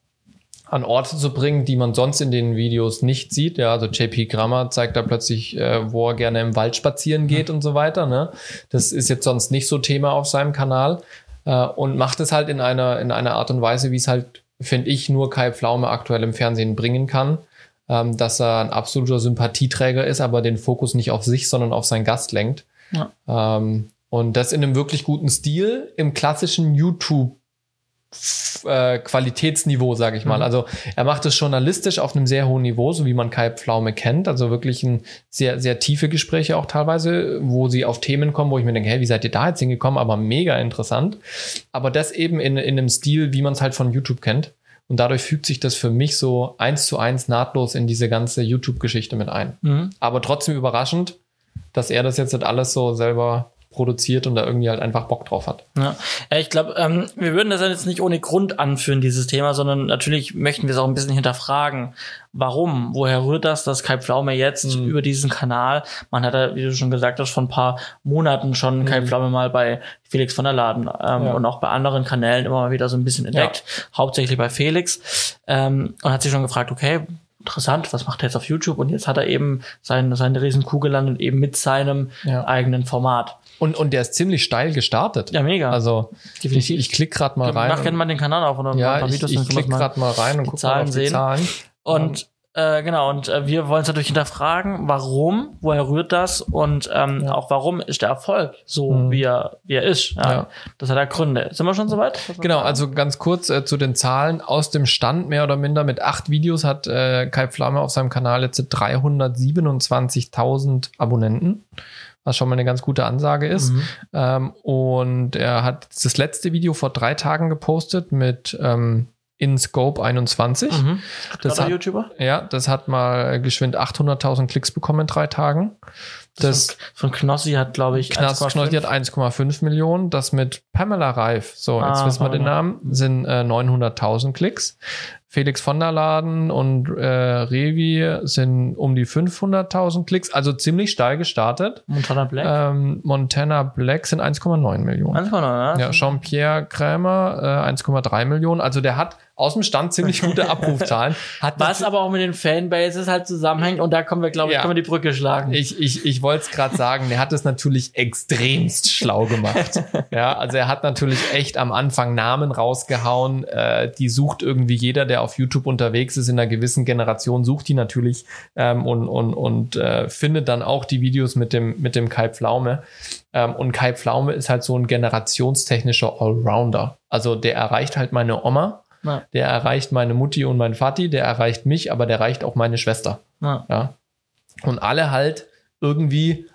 an Orte zu bringen, die man sonst in den Videos nicht sieht. Ja, also JP Grammer zeigt da plötzlich, äh, wo er gerne im Wald spazieren geht mhm. und so weiter. Ne? Das ist jetzt sonst nicht so Thema auf seinem Kanal äh, und macht es halt in einer in einer Art und Weise, wie es halt finde ich, nur Kai Pflaume aktuell im Fernsehen bringen kann. Ähm, dass er ein absoluter Sympathieträger ist, aber den Fokus nicht auf sich, sondern auf seinen Gast lenkt. Ja. Ähm, und das in einem wirklich guten Stil im klassischen YouTube äh, Qualitätsniveau, sage ich mal. Mhm. Also er macht es journalistisch auf einem sehr hohen Niveau, so wie man Kai Pflaume kennt. Also wirklich ein sehr, sehr tiefe Gespräche auch teilweise, wo sie auf Themen kommen, wo ich mir denke, hey, wie seid ihr da jetzt hingekommen? Aber mega interessant. Aber das eben in, in einem Stil, wie man es halt von YouTube kennt. Und dadurch fügt sich das für mich so eins zu eins nahtlos in diese ganze YouTube-Geschichte mit ein. Mhm. Aber trotzdem überraschend, dass er das jetzt halt alles so selber produziert und da irgendwie halt einfach Bock drauf hat. Ja, ich glaube, ähm, wir würden das jetzt nicht ohne Grund anführen, dieses Thema, sondern natürlich möchten wir es auch ein bisschen hinterfragen. Warum? Woher rührt das, dass Kai Pflaume jetzt mhm. über diesen Kanal, man hat ja, wie du schon gesagt hast, vor ein paar Monaten schon mhm. Kai Pflaume mal bei Felix von der Laden ähm, ja. und auch bei anderen Kanälen immer mal wieder so ein bisschen entdeckt, ja. hauptsächlich bei Felix ähm, und hat sich schon gefragt, okay, interessant, was macht er jetzt auf YouTube? Und jetzt hat er eben sein, seine Riesenkuh gelandet, eben mit seinem ja. eigenen Format. Und, und der ist ziemlich steil gestartet. Ja, mega. Also Definitiv. ich, ich klicke gerade mal rein. Danach kennt man den Kanal auch oder ja. Ich, ich klicke gerade mal rein und gucke mal auf die sehen. Zahlen. Und äh, genau, und äh, wir wollen es natürlich hinterfragen, warum, woher rührt das und ähm, ja. auch warum ist der Erfolg so, mhm. wie, er, wie er ist. Ja. ja. Das hat ja Gründe. Sind wir schon soweit? Genau, also ganz kurz äh, zu den Zahlen. Aus dem Stand mehr oder minder mit acht Videos hat äh, Kai Flamme auf seinem Kanal jetzt 327.000 Abonnenten was schon mal eine ganz gute Ansage ist. Mhm. Ähm, und er hat das letzte Video vor drei Tagen gepostet mit ähm, in Scope 21. Mhm. Das hat, YouTuber? Ja, das hat mal geschwind 800.000 Klicks bekommen in drei Tagen. Das, das von, Knossi hat, glaube ich, Knossi hat 1,5 Millionen. Das mit Pamela Reif, so, jetzt ah, wissen wir den Namen, sind äh, 900.000 Klicks. Felix von der Laden und äh, Revi sind um die 500.000 Klicks, also ziemlich steil gestartet. Montana Black? Ähm, Montana Black sind 1,9 Millionen. 1,9, ja. ja Jean-Pierre Krämer äh, 1,3 Millionen. Also der hat aus dem Stand ziemlich gute Abrufzahlen. Hat Was aber auch mit den Fanbases halt zusammenhängt und da kommen wir, glaube ich, ja. können wir die Brücke schlagen. Ich, ich, ich wollte es gerade sagen, der hat es natürlich extremst schlau gemacht. ja, also er hat natürlich echt am Anfang Namen rausgehauen, äh, die sucht irgendwie jeder, der auf YouTube unterwegs ist, in einer gewissen Generation, sucht die natürlich ähm, und, und, und äh, findet dann auch die Videos mit dem, mit dem Kai Pflaume. Ähm, und Kai Pflaume ist halt so ein generationstechnischer Allrounder. Also der erreicht halt meine Oma ja. Der erreicht meine Mutti und mein Vati, der erreicht mich, aber der erreicht auch meine Schwester. Ja. ja. Und alle halt irgendwie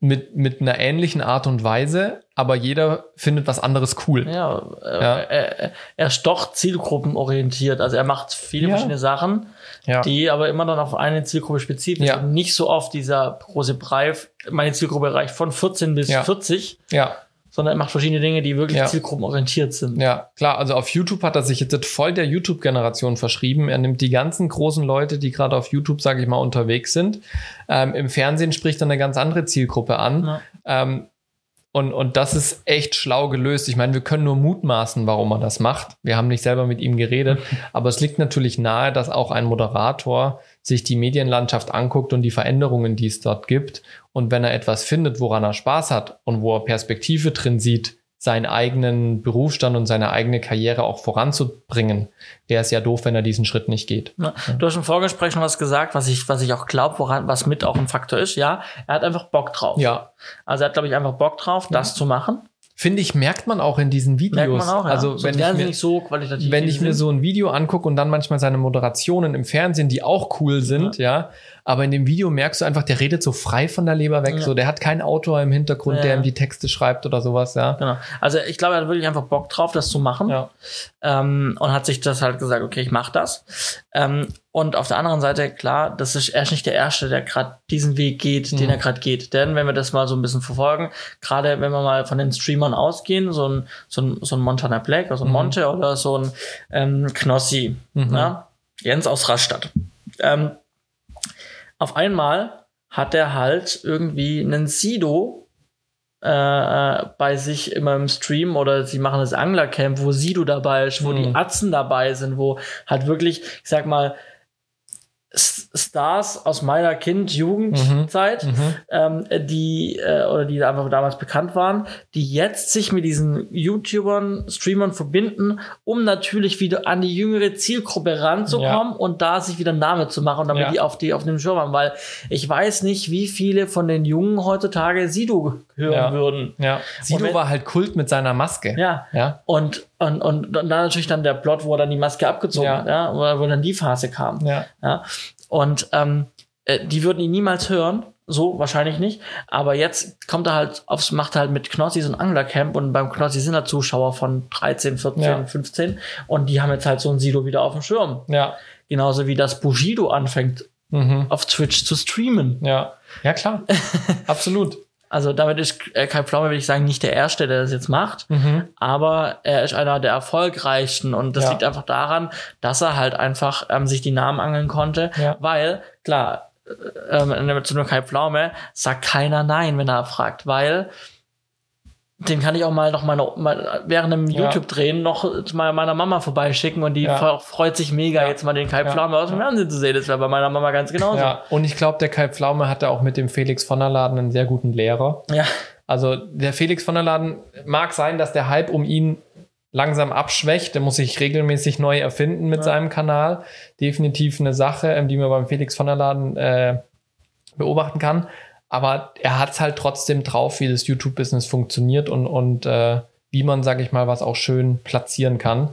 mit, mit einer ähnlichen Art und Weise, aber jeder findet was anderes cool. Ja, äh, ja. Er, er ist doch zielgruppenorientiert. Also er macht viele ja. verschiedene Sachen, ja. die aber immer dann auf eine Zielgruppe spezifisch ja. und nicht so oft dieser große Brei. Meine Zielgruppe reicht von 14 bis ja. 40. Ja sondern er macht verschiedene Dinge, die wirklich ja. zielgruppenorientiert sind. Ja, klar. Also auf YouTube hat er sich jetzt voll der YouTube-Generation verschrieben. Er nimmt die ganzen großen Leute, die gerade auf YouTube, sage ich mal, unterwegs sind. Ähm, Im Fernsehen spricht er eine ganz andere Zielgruppe an. Ja. Ähm, und, und das ist echt schlau gelöst. Ich meine, wir können nur mutmaßen, warum er das macht. Wir haben nicht selber mit ihm geredet. aber es liegt natürlich nahe, dass auch ein Moderator sich die Medienlandschaft anguckt und die Veränderungen, die es dort gibt. Und wenn er etwas findet, woran er Spaß hat und wo er Perspektive drin sieht, seinen eigenen Berufsstand und seine eigene Karriere auch voranzubringen, wäre es ja doof, wenn er diesen Schritt nicht geht. Ja, du hast im Vorgespräch noch was gesagt, was ich, was ich auch glaube, woran, was mit auch ein Faktor ist. Ja, er hat einfach Bock drauf. Ja. Also er hat, glaube ich, einfach Bock drauf, das zu machen finde ich, merkt man auch in diesen Videos. Merkt man auch, ja. Also, wenn, ich mir, so wenn ich mir so ein Video angucke und dann manchmal seine Moderationen im Fernsehen, die auch cool sind, ja, ja Aber in dem Video merkst du einfach, der redet so frei von der Leber weg. Ja. So, der hat keinen Autor im Hintergrund, Ja. der ihm die Texte schreibt oder sowas, ja. Genau. Also ich glaube, er hat wirklich einfach Bock drauf, das zu machen. Ja. Ähm, und hat sich das halt gesagt, okay, ich mache das. Ähm, und auf der anderen Seite, klar, das ist er ist nicht der Erste, der gerade diesen Weg geht, den Mhm. er gerade geht. Denn wenn wir das mal so ein bisschen verfolgen, gerade wenn wir mal von den Streamern ausgehen, so ein, so ein, so ein Montana Black, also ein Mhm. Monte oder so ein ähm, Knossi, Mhm. na? Jens aus Rastatt. Ähm, auf einmal hat er halt irgendwie einen Sido äh, bei sich immer im Stream oder sie machen das Anglercamp, wo Sido dabei ist, wo Mhm. die Atzen dabei sind, wo halt wirklich, ich sag mal, Stars aus meiner Kind-Jugendzeit, Mhm. ähm, die äh, oder die einfach damals bekannt waren, die jetzt sich mit diesen YouTubern, Streamern verbinden, um natürlich wieder an die jüngere Zielgruppe ranzukommen und da sich wieder einen Name zu machen, damit Ja. die auf die auf dem Schirm haben, weil ich weiß nicht, wie viele von den Jungen heutzutage Sido hören Ja. würden. Ja. Sido wenn- war halt Kult mit seiner Maske. Ja. Ja. Und, und, und dann natürlich dann der Plot, wo er dann die Maske abgezogen Ja. hat, ja, wo, wo dann die Phase kam. Ja. Ja. Und ähm, äh, die würden ihn niemals hören, so wahrscheinlich nicht. Aber jetzt kommt er halt aufs, macht halt mit Knossi so ein Anglercamp und beim Knossi sind da Zuschauer von 13, 14, Ja. 15 und die haben jetzt halt so ein Sido wieder auf dem Schirm. Ja. Genauso wie das Bushido anfängt Mhm. auf Twitch zu streamen. Ja. Ja, klar. Absolut. Also damit ist äh, Kai Pflaume, würde ich sagen, nicht der Erste, der das jetzt macht. Mhm. aber er ist einer der erfolgreichsten und das Ja. liegt einfach daran, dass er halt einfach ähm, sich die Namen angeln konnte, Ja. weil klar, äh, ähm, zu nur Kai Pflaume sagt keiner nein, wenn er fragt, weil den kann ich auch mal noch noch mal während einem Ja. YouTube drehen noch zu meiner, meiner Mama vorbeischicken und die Ja. fre- freut sich mega Ja. jetzt mal den Kai. Pflaume aus dem Fernsehen zu sehen. Das wäre bei meiner Mama ganz genauso. Ja. Und ich glaube, der Kai Pflaume hatte auch mit dem Felix von der Laden einen sehr guten Lehrer. ja. Also der Felix von der Laden mag sein, dass der Hype um ihn langsam abschwächt. Der muss sich regelmäßig neu erfinden mit seinem Kanal. Definitiv eine Sache, ähm, die man beim Felix von der Laden äh, beobachten kann. Aber er hat es halt trotzdem drauf, wie das YouTube-Business funktioniert und, und äh, wie man, sage ich mal, was auch schön platzieren kann.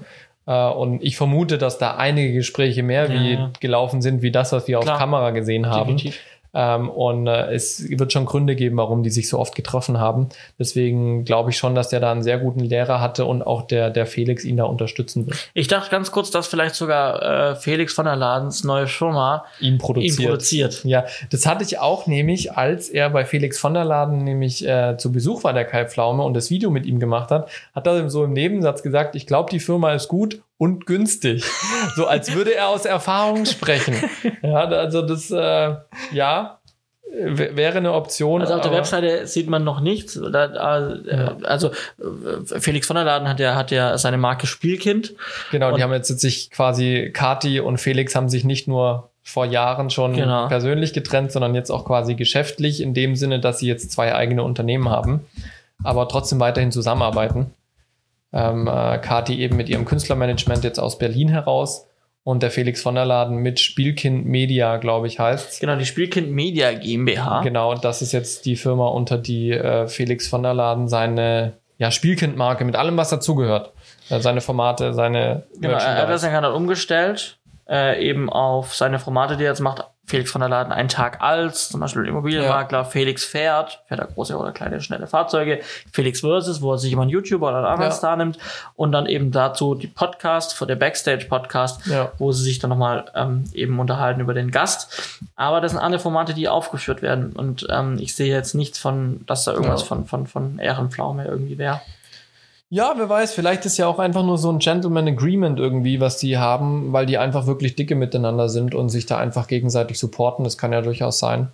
Äh, und ich vermute, dass da einige Gespräche mehr Ja, wie ja. gelaufen sind, wie das, was wir Klar. auf Kamera gesehen haben. Definitiv. Ähm, und äh, es wird schon Gründe geben, warum die sich so oft getroffen haben. Deswegen glaube ich schon, dass der da einen sehr guten Lehrer hatte und auch der, der Felix ihn da unterstützen wird. Ich dachte ganz kurz, dass vielleicht sogar äh, Felix von der Ladens neue Firma Ihn produziert. ihn produziert. Ja, das hatte ich auch nämlich, als er bei Felix von der Laden nämlich äh, zu Besuch war, der Kai Pflaume, und das Video mit ihm gemacht hat, hat er so im Nebensatz gesagt, ich glaube, die Firma ist gut und günstig. so als würde er aus Erfahrung sprechen. Ja, also das, äh, ja, wäre eine Option. Also auf der Webseite sieht man noch nichts. Äh, Also äh, Felix von der Laden hat ja, hat ja seine Marke Spielkind. Genau, die haben jetzt sich quasi, Kati und Felix haben sich nicht nur vor Jahren schon Genau. persönlich getrennt, sondern jetzt auch quasi geschäftlich, in dem Sinne, dass sie jetzt zwei eigene Unternehmen haben, aber trotzdem weiterhin zusammenarbeiten. Ähm, äh, Kati eben mit ihrem Künstlermanagement jetzt aus Berlin heraus und der Felix von der Laden mit Spielkind Media, glaube ich, heißt Genau, die Spielkind Media GmbH. Genau, das ist jetzt die Firma, unter die äh, Felix von der Laden seine ja, Spielkind-Marke mit allem, was dazugehört. Äh, seine Formate, seine Genau, er hat das dann umgestellt, äh, eben auf seine Formate, die er jetzt macht. Felix von der Laden einen Tag als, zum Beispiel Immobilienmakler, Felix fährt, fährt er große oder kleine, schnelle Fahrzeuge, Felix Versus, wo er sich immer einen YouTuber oder einen anderen Ja. Star nimmt und dann eben dazu die Podcast, vor der Backstage-Podcast, Ja. wo sie sich dann nochmal ähm, eben unterhalten über den Gast. Aber das sind alle Formate, die aufgeführt werden und ähm, ich sehe jetzt nichts von, dass da irgendwas Ja. von, von, von Ehrenpflaume irgendwie wäre. Ja, wer weiß, vielleicht ist ja auch einfach nur so ein Gentleman Agreement irgendwie, was die haben, weil die einfach wirklich dicke miteinander sind und sich da einfach gegenseitig supporten. Das kann ja durchaus sein.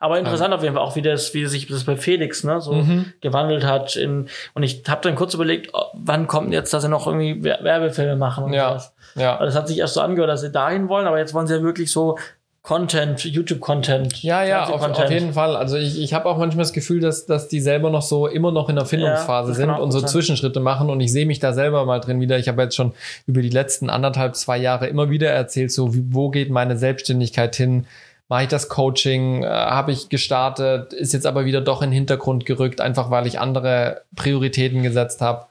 Aber interessant auf jeden Fall auch, wie das, wie sich das bei Felix ne, so Mhm. gewandelt hat. In, und ich habe dann kurz überlegt, oh, wann kommt denn jetzt, dass sie noch irgendwie Wer- Werbefilme machen und Ja. sowas. Ja. Weil das hat sich erst so angehört, dass sie dahin wollen, aber jetzt wollen sie ja wirklich so Content, YouTube-Content. Ja, ja, auf, auf jeden Fall. Also ich, ich habe auch manchmal das Gefühl, dass, dass die selber noch so immer noch in der Findungsphase Ja, sind auch und so. Zwischenschritte machen und ich sehe mich da selber mal drin wieder. Ich habe jetzt schon über die letzten anderthalb, zwei Jahre immer wieder erzählt, so wie, wo geht meine Selbstständigkeit hin? Mache ich das Coaching? Äh, habe ich gestartet? Ist jetzt aber wieder doch in den Hintergrund gerückt, einfach weil ich andere Prioritäten gesetzt habe.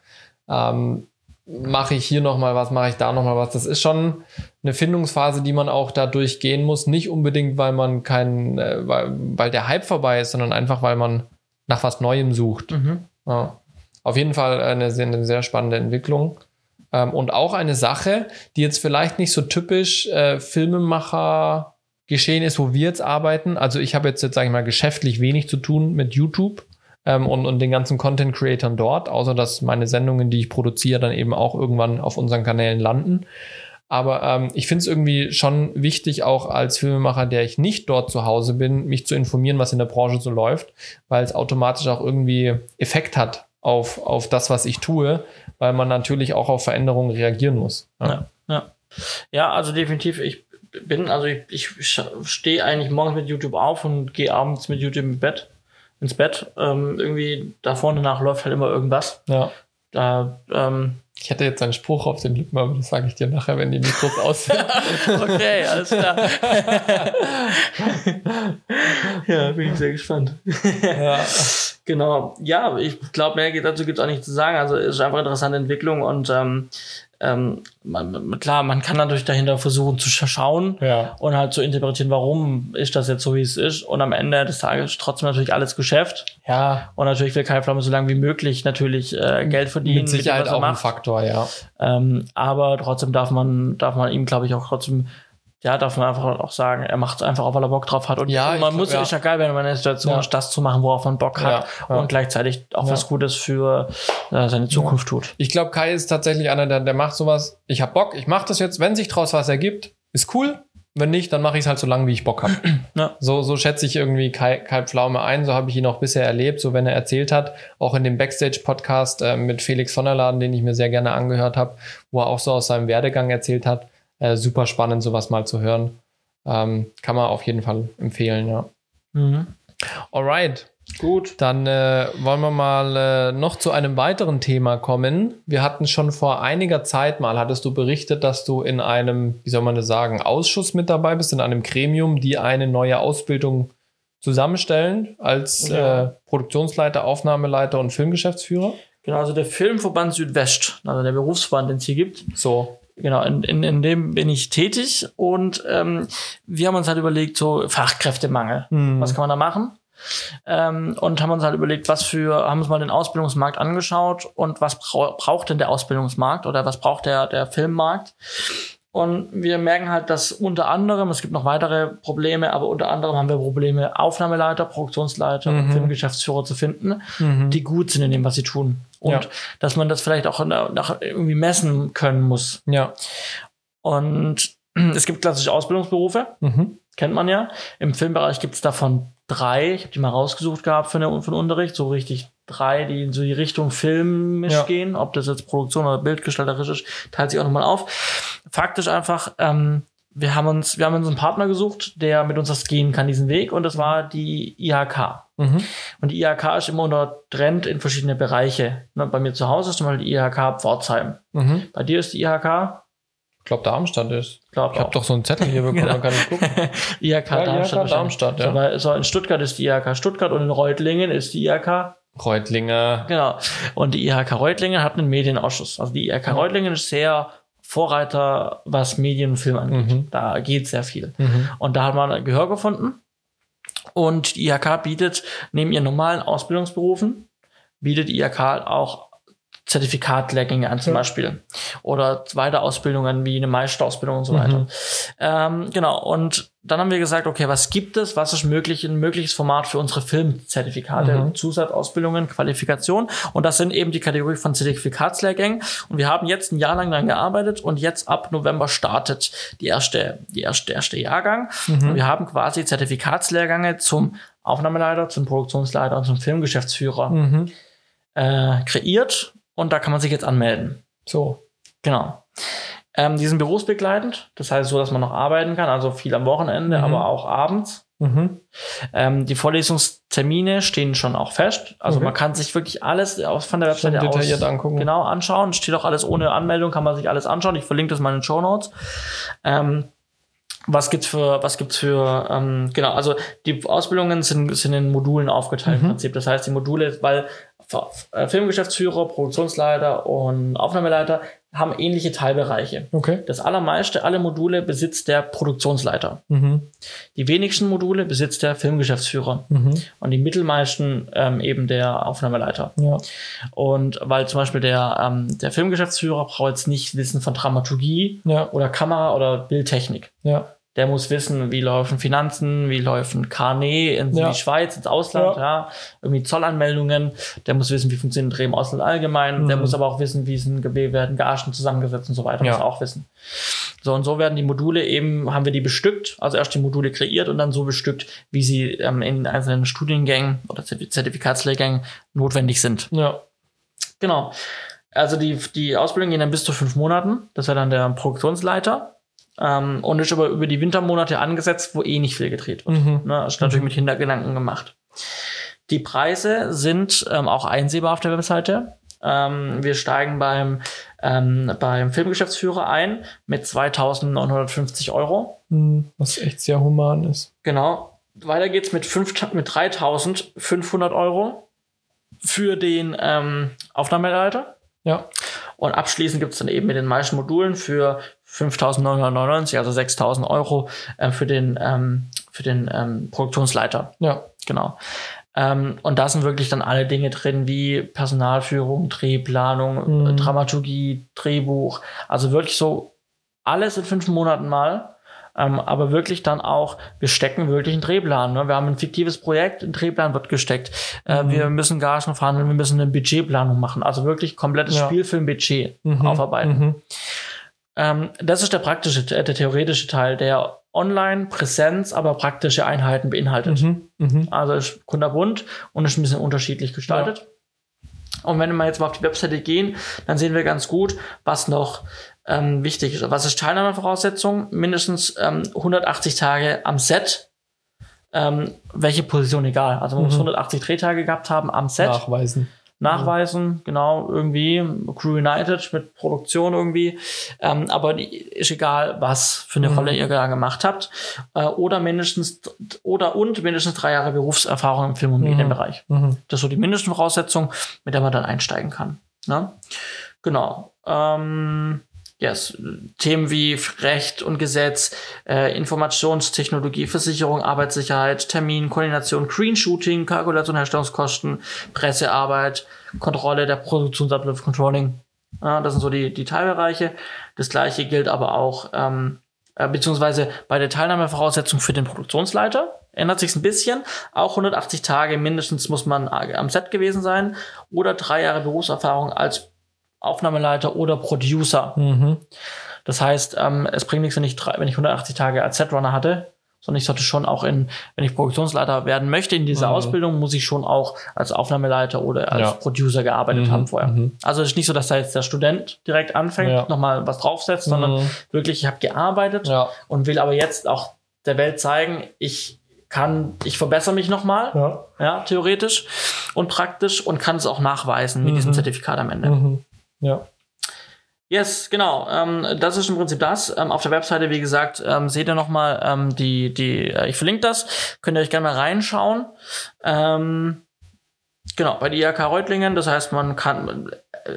Ähm, mache ich hier noch mal was, mache ich da noch mal was. Das ist schon eine Findungsphase, die man auch da durchgehen muss. Nicht unbedingt, weil man kein, äh, weil, weil der Hype vorbei ist, sondern einfach, weil man nach was Neuem sucht. Mhm. Ja. Auf jeden Fall eine sehr, eine sehr spannende Entwicklung. Ähm, und auch eine Sache, die jetzt vielleicht nicht so typisch äh, Filmemacher geschehen ist, wo wir jetzt arbeiten. Also ich habe jetzt, jetzt sage ich mal, geschäftlich wenig zu tun mit YouTube ähm, und, und den ganzen Content-Creatern dort, außer dass meine Sendungen, die ich produziere, dann eben auch irgendwann auf unseren Kanälen landen. Aber ähm, ich finde es irgendwie schon wichtig, auch als Filmemacher, der ich nicht dort zu Hause bin, mich zu informieren, was in der Branche so läuft, weil es automatisch auch irgendwie Effekt hat auf, auf das, was ich tue, weil man natürlich auch auf Veränderungen reagieren muss. Ja, ja. ja. ja also definitiv. Ich bin, also ich, ich stehe eigentlich morgens mit YouTube auf und gehe abends mit YouTube im Bett, ins Bett. Ähm, irgendwie da vorne nach läuft halt immer irgendwas. Ja. Da, ähm, ich hätte jetzt einen Spruch auf den Lippen, aber das sage ich dir nachher, wenn die Mikros aus sind. okay, alles klar. ja, bin ich sehr gespannt. ja. Genau. Ja, ich glaube, mehr dazu gibt es auch nicht zu sagen. Also es ist einfach eine interessante Entwicklung und ähm, ähm, man, klar, man kann natürlich dahinter versuchen zu schauen ja. und halt zu interpretieren, warum ist das jetzt so, wie es ist. Und am Ende des Tages trotzdem natürlich alles Geschäft. Ja. Und natürlich will Kai Pflaume so lange wie möglich natürlich äh, Geld verdienen. Mit Sicherheit mit dem, auch ein Faktor, ja. Ähm, aber trotzdem darf man, darf man ihm, glaube ich, auch trotzdem ja, darf man einfach auch sagen, er macht es einfach auch, weil er Bock drauf hat. Und, ja, man muss, ja. ist ja geil, wenn man in der Situation ja. ist, das zu machen, worauf man Bock hat ja, und gleichzeitig auch was Gutes für äh, seine Zukunft tut. Ich glaube, Kai ist tatsächlich einer, der, der macht sowas. Ich hab Bock, ich mache das jetzt. Wenn sich draus was ergibt, ist cool. Wenn nicht, dann mache ich es halt so lange, wie ich Bock habe. Ja. So, so schätze ich irgendwie Kai, Kai Pflaume ein. So habe ich ihn auch bisher erlebt. So, wenn er erzählt hat, auch in dem Backstage-Podcast äh, mit Felix von der Laden, den ich mir sehr gerne angehört habe, wo er auch so aus seinem Werdegang erzählt hat. Äh, super spannend, sowas mal zu hören. Ähm, kann man auf jeden Fall empfehlen, ja. Mhm. Alright. Gut. Dann äh, wollen wir mal äh, noch zu einem weiteren Thema kommen. Wir hatten schon vor einiger Zeit mal, hattest du berichtet, dass du in einem, wie soll man das sagen, Ausschuss mit dabei bist, in einem Gremium, die eine neue Ausbildung zusammenstellen als ja. äh, Produktionsleiter, Aufnahmeleiter und Filmgeschäftsführer. Genau, also der Filmverband Südwest, also der Berufsverband, den es hier gibt. So. Genau, in, in, in dem bin ich tätig und ähm, wir haben uns halt überlegt, so Fachkräftemangel, hm. was kann man da machen? Ähm, und haben uns halt überlegt, was für, haben uns mal den Ausbildungsmarkt angeschaut und was brau braucht denn der Ausbildungsmarkt oder was braucht der, der Filmmarkt? Und wir merken halt, dass unter anderem, es gibt noch weitere Probleme, aber unter anderem haben wir Probleme, Aufnahmeleiter, Produktionsleiter mhm. und Filmgeschäftsführer zu finden, mhm. die gut sind in dem, was sie tun. Und ja. dass man das vielleicht auch nach, irgendwie messen können muss. Ja. Und es gibt klassische Ausbildungsberufe, mhm. kennt man ja. Im Filmbereich gibt es davon drei, ich habe die mal rausgesucht gehabt für, den Unterricht, so richtig drei, die in so die Richtung filmisch ja. gehen, ob das jetzt Produktion oder bildgestalterisch ist, teilt sich auch nochmal auf. Faktisch einfach, ähm, wir haben uns, wir haben uns einen Partner gesucht, der mit uns das gehen kann, diesen Weg, und das war die IHK. Mhm. Und die IHK ist immer unter Trend in verschiedene Bereiche. Ne, bei mir zu Hause ist zum Beispiel die IHK Pforzheim. Mhm. Bei dir ist die IHK ich glaube, Darmstadt ist. Glaub ich habe doch so einen Zettel hier bekommen, genau. kann ich gucken. IHK ja, Darmstadt. IHK Darmstadt, ja. So, in Stuttgart ist die IHK Stuttgart und in Reutlingen ist die IHK Reutlinger. Genau. Und die IHK Reutlingen hat einen Medienausschuss. Also die IHK mhm. Reutlingen ist sehr Vorreiter, was Medien und Film angeht. Mhm. Da geht sehr viel. Mhm. Und da hat man Gehör gefunden. Und die IHK bietet neben ihren normalen Ausbildungsberufen, bietet die IHK auch Zertifikatlehrgänge an zum ja. Beispiel. Oder zweite Ausbildungen wie eine Meisterausbildung und so weiter. Mhm. Ähm, genau. Und dann haben wir gesagt, okay, was gibt es? Was ist möglich, ein mögliches Format für unsere Filmzertifikate, Mhm. Zusatzausbildungen, Qualifikation? Und das sind eben die Kategorie von Zertifikatslehrgängen. Und wir haben jetzt ein Jahr lang daran gearbeitet und jetzt ab November startet die erste, die erste, erste Jahrgang. Mhm. Und wir haben quasi Zertifikatslehrgänge zum Aufnahmeleiter, zum Produktionsleiter und zum Filmgeschäftsführer Mhm. äh, kreiert und da kann man sich jetzt anmelden. So. Genau. Ähm, die sind berufsbegleitend, das heißt so, dass man noch arbeiten kann, also viel am Wochenende, Mhm. aber auch abends. Mhm. Ähm, die Vorlesungstermine stehen schon auch fest. Also Okay. man kann sich wirklich alles aus, von der Schon Webseite aus detailliert angucken. genau anschauen. Steht auch alles ohne Anmeldung, kann man sich alles anschauen. Ich verlinke das mal in den Show Notes. Ähm, was gibt's für, was gibt's für, ähm, genau, also die Ausbildungen sind, sind in Modulen aufgeteilt Mhm. im Prinzip. Das heißt, die Module, weil äh, Filmgeschäftsführer, Produktionsleiter und Aufnahmeleiter haben ähnliche Teilbereiche. Okay. Das allermeiste, alle Module besitzt der Produktionsleiter. Mhm. Die wenigsten Module besitzt der Filmgeschäftsführer. Mhm. Und die mittelmeisten ähm, eben der Aufnahmeleiter. Ja. Und weil zum Beispiel der, ähm, der Filmgeschäftsführer braucht jetzt nicht Wissen von Dramaturgie Ja. oder Kamera oder Bildtechnik. Ja. Der muss wissen, wie laufen Finanzen, wie laufen Carnet in Ja. die Schweiz, ins Ausland, ja. irgendwie Zollanmeldungen. Der muss wissen, wie funktioniert ein Dreh im Ausland allgemein. Der Mhm. muss aber auch wissen, wie sind Gewehr werden Gagen zusammengesetzt und so weiter. Ja. Muss er auch wissen. So und so werden die Module eben, haben wir die bestückt, also erst die Module kreiert und dann so bestückt, wie sie ähm, in einzelnen Studiengängen oder Zertif- Zertifikatslehrgängen notwendig sind. Ja. Genau. Also die, die Ausbildung geht dann bis zu fünf Monaten. Das wäre dann der Produktionsleiter. Ähm, und ist aber über die Wintermonate angesetzt, wo eh nicht viel gedreht wird. Mhm. Ne, ist natürlich mit Hintergedanken gemacht. Die Preise sind ähm, auch einsehbar auf der Webseite. Ähm, wir steigen beim, ähm, beim Filmgeschäftsführer ein mit 2.950 Euro. Mhm. Was echt sehr human ist. Genau. Weiter geht's mit, mit 3.500 Euro für den ähm, Aufnahmeleiter. Ja. Und abschließend gibt's dann eben mit den meisten Modulen für 5.999, also 6.000 Euro äh, für den, ähm, für den ähm, Produktionsleiter. Ja. Genau. Ähm, und da sind wirklich dann alle Dinge drin, wie Personalführung, Drehplanung, Mhm. äh, Dramaturgie, Drehbuch. Also wirklich so alles in fünf Monaten mal. Ähm, aber wirklich dann auch, wir stecken wirklich einen Drehplan. Ne? Wir haben ein fiktives Projekt, ein Drehplan wird gesteckt. Äh, Mhm. wir müssen Gagen verhandeln, wir müssen eine Budgetplanung machen. Also wirklich komplettes Ja. Spielfilmbudget Mhm. aufarbeiten. Ähm, das ist der praktische, äh, der theoretische Teil, der online Präsenz, aber praktische Einheiten beinhaltet. Mhm. Mhm. Also ist kunterbunt und ist ein bisschen unterschiedlich gestaltet. Und wenn wir jetzt mal auf die Webseite gehen, dann sehen wir ganz gut, was noch ähm, wichtig ist. Was ist Teilnahmevoraussetzung? Mindestens ähm, 180 Tage am Set. Ähm, welche Position egal. Also man muss Mhm. 180 Drehtage gehabt haben am Set Nachweisen. Nachweisen, genau, irgendwie, Crew United mit Produktion irgendwie, ähm, aber ist egal, was für eine Mhm. Rolle ihr da gemacht habt, äh, oder mindestens, oder und mindestens drei Jahre Berufserfahrung im Film- und Mhm. Medienbereich. Mhm. Das ist so die Mindestvoraussetzung, mit der man dann einsteigen kann. Ne? Genau. Ähm, yes. Themen wie Recht und Gesetz, äh, Informationstechnologie, Versicherung, Arbeitssicherheit, Termin, Koordination, Green Shooting, Kalkulation, Herstellungskosten, Pressearbeit, Kontrolle der Produktionsabläufe, Controlling. Ja, das sind so die, die Teilbereiche. Das gleiche gilt aber auch, ähm, äh, beziehungsweise bei der Teilnahmevoraussetzung für den Produktionsleiter ändert sich ein bisschen. Auch 180 Tage mindestens muss man am Set gewesen sein oder drei Jahre Berufserfahrung als Aufnahmeleiter oder Producer. Mhm. Das heißt, ähm, es bringt nichts, wenn ich, drei, wenn ich 180 Tage als Setrunner hatte, sondern ich sollte schon auch in, wenn ich Produktionsleiter werden möchte in dieser Mhm. Ausbildung, muss ich schon auch als Aufnahmeleiter oder als Ja. Producer gearbeitet Mhm. haben vorher. Mhm. Also es ist nicht so, dass da jetzt der Student direkt anfängt, Ja. nochmal was draufsetzt, sondern Mhm. wirklich, ich habe gearbeitet Ja. und will aber jetzt auch der Welt zeigen, ich kann, ich verbessere mich nochmal, Ja. ja, theoretisch und praktisch und kann es auch nachweisen mit Mhm. diesem Zertifikat am Ende. Ja. Yes, genau. Ähm, das ist im Prinzip das. Ähm, auf der Webseite, wie gesagt, ähm, seht ihr nochmal ähm, die, die, äh, ich verlinke das. Könnt ihr euch gerne mal reinschauen. Ähm, genau, bei der IHK Reutlingen. Das heißt, man kann,